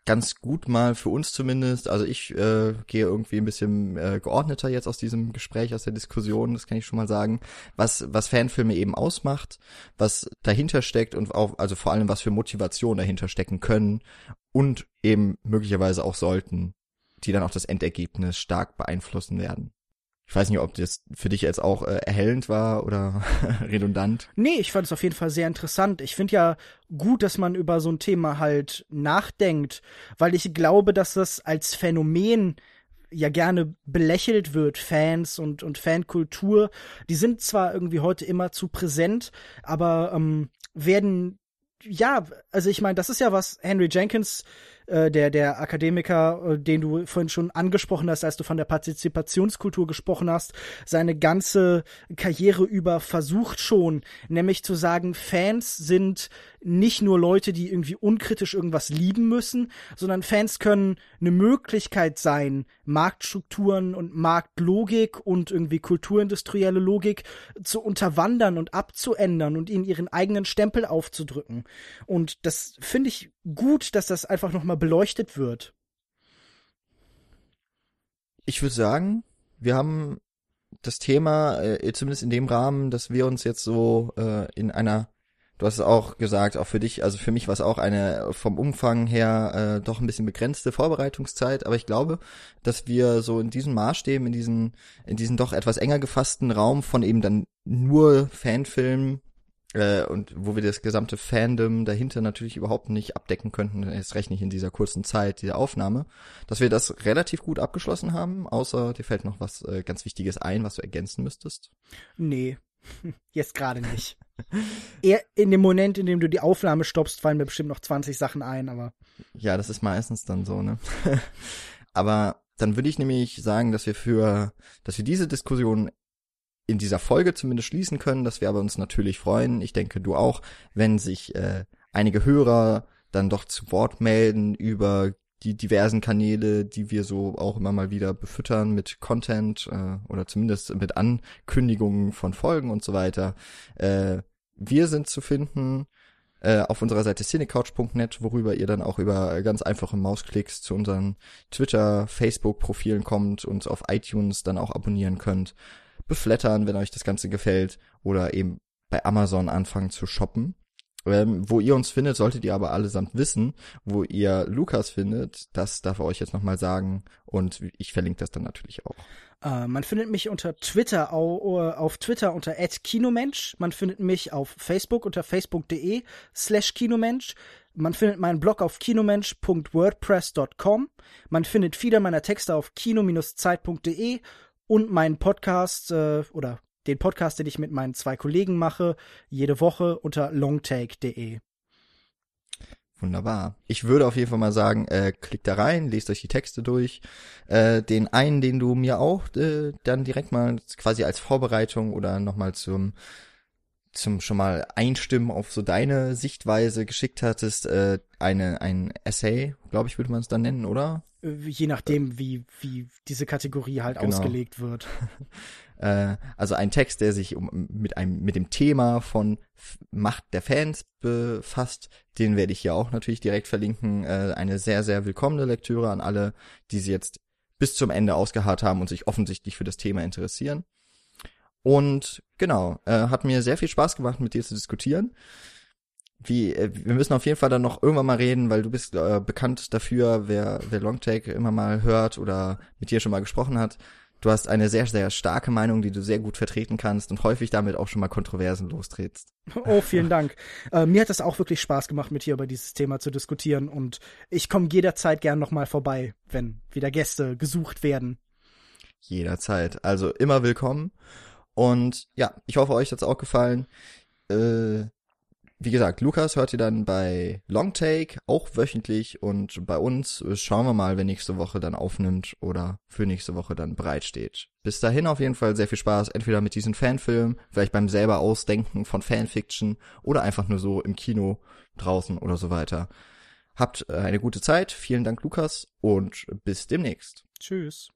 ganz gut mal für uns zumindest. Also ich äh, gehe irgendwie ein bisschen äh, geordneter jetzt aus diesem Gespräch, aus der Diskussion, das kann ich schon mal sagen, was was Fanfilme eben ausmacht, was dahinter steckt und auch also vor allem was für Motivation dahinter stecken können und eben möglicherweise auch sollten, die dann auch das Endergebnis stark beeinflussen werden. Ich weiß nicht, ob das für dich jetzt auch äh, erhellend war oder redundant. Nee, ich fand es auf jeden Fall sehr interessant. Ich finde ja gut, dass man über so ein Thema halt nachdenkt, weil ich glaube, dass das als Phänomen ja gerne belächelt wird, Fans und, und Fankultur. Die sind zwar irgendwie heute immer zu präsent, aber ähm, werden ja, also ich meine, das ist ja was Henry Jenkins, äh, der der Akademiker, äh, den du vorhin schon angesprochen hast, als du von der Partizipationskultur gesprochen hast, seine ganze Karriere über versucht schon, nämlich zu sagen, Fans sind nicht nur Leute, die irgendwie unkritisch irgendwas lieben müssen, sondern Fans können eine Möglichkeit sein, Marktstrukturen und Marktlogik und irgendwie kulturindustrielle Logik zu unterwandern und abzuändern und ihnen ihren eigenen Stempel aufzudrücken. Und das finde ich gut, dass das einfach nochmal beleuchtet wird. Ich würde sagen, wir haben das Thema, äh, zumindest in dem Rahmen, dass wir uns jetzt so äh, in einer, du hast es auch gesagt, auch für dich, also für mich war es auch eine vom Umfang her äh, doch ein bisschen begrenzte Vorbereitungszeit, aber ich glaube, dass wir so in diesen Maßstäben, in diesen, in diesen doch etwas enger gefassten Raum von eben dann nur Fanfilmen äh, und wo wir das gesamte Fandom dahinter natürlich überhaupt nicht abdecken könnten, erst recht nicht in dieser kurzen Zeit dieser Aufnahme, dass wir das relativ gut abgeschlossen haben, außer dir fällt noch was äh, ganz Wichtiges ein, was du ergänzen müsstest? Nee, jetzt gerade nicht. Eher in dem Moment, in dem du die Aufnahme stoppst, fallen mir bestimmt noch 20 Sachen ein, aber. Ja, das ist meistens dann so, ne? aber dann würde ich nämlich sagen, dass wir für, dass wir diese Diskussion in dieser Folge zumindest schließen können, dass wir aber uns natürlich freuen, ich denke du auch, wenn sich äh, einige Hörer dann doch zu Wort melden über die diversen Kanäle, die wir so auch immer mal wieder befüttern mit Content äh, oder zumindest mit Ankündigungen von Folgen und so weiter. Äh, wir sind zu finden äh, auf unserer Seite cinecouch.net, worüber ihr dann auch über ganz einfache Mausklicks zu unseren Twitter, Facebook-Profilen kommt, und auf iTunes dann auch abonnieren könnt beflattern, wenn euch das Ganze gefällt oder eben bei Amazon anfangen zu shoppen. Ähm, wo ihr uns findet, solltet ihr aber allesamt wissen. Wo ihr Lukas findet, das darf er euch jetzt nochmal sagen. Und ich verlinke das dann natürlich auch. Uh, man findet mich unter Twitter uh, auf Twitter unter @kinomensch. Man findet mich auf Facebook unter facebook.de slash Kinomensch. Man findet meinen Blog auf kinomensch.wordpress.com. Man findet viele meiner Texte auf kino-zeit.de und meinen Podcast äh, oder den Podcast, den ich mit meinen zwei Kollegen mache, jede Woche unter longtake.de. Wunderbar. Ich würde auf jeden Fall mal sagen, äh, klickt da rein, lest euch die Texte durch. Äh, den einen, den du mir auch äh, dann direkt mal quasi als Vorbereitung oder nochmal zum zum schon mal einstimmen auf so deine Sichtweise geschickt hattest, äh, eine ein Essay, glaube ich, würde man es dann nennen, oder? Äh, je nachdem, wie wie diese Kategorie halt genau. ausgelegt wird. äh, also ein Text, der sich um, mit einem mit dem Thema von Macht der Fans befasst, den werde ich hier auch natürlich direkt verlinken. Äh, eine sehr sehr willkommene Lektüre an alle, die sie jetzt bis zum Ende ausgeharrt haben und sich offensichtlich für das Thema interessieren. Und genau, äh, hat mir sehr viel Spaß gemacht, mit dir zu diskutieren. Wie, äh, wir müssen auf jeden Fall dann noch irgendwann mal reden, weil du bist äh, bekannt dafür, wer, wer Longtake immer mal hört oder mit dir schon mal gesprochen hat. Du hast eine sehr, sehr starke Meinung, die du sehr gut vertreten kannst und häufig damit auch schon mal Kontroversen lostrittst. Oh, vielen Dank. äh, mir hat es auch wirklich Spaß gemacht, mit dir über dieses Thema zu diskutieren und ich komme jederzeit gern nochmal vorbei, wenn wieder Gäste gesucht werden. Jederzeit. Also immer willkommen. Und ja, ich hoffe, euch hat's auch gefallen. Äh, wie gesagt, Lukas hört ihr dann bei Long Take auch wöchentlich und bei uns schauen wir mal, wer nächste Woche dann aufnimmt oder für nächste Woche dann bereitsteht. Bis dahin auf jeden Fall sehr viel Spaß, entweder mit diesen Fanfilmen, vielleicht beim selber Ausdenken von Fanfiction oder einfach nur so im Kino draußen oder so weiter. Habt eine gute Zeit, vielen Dank Lukas und bis demnächst. Tschüss.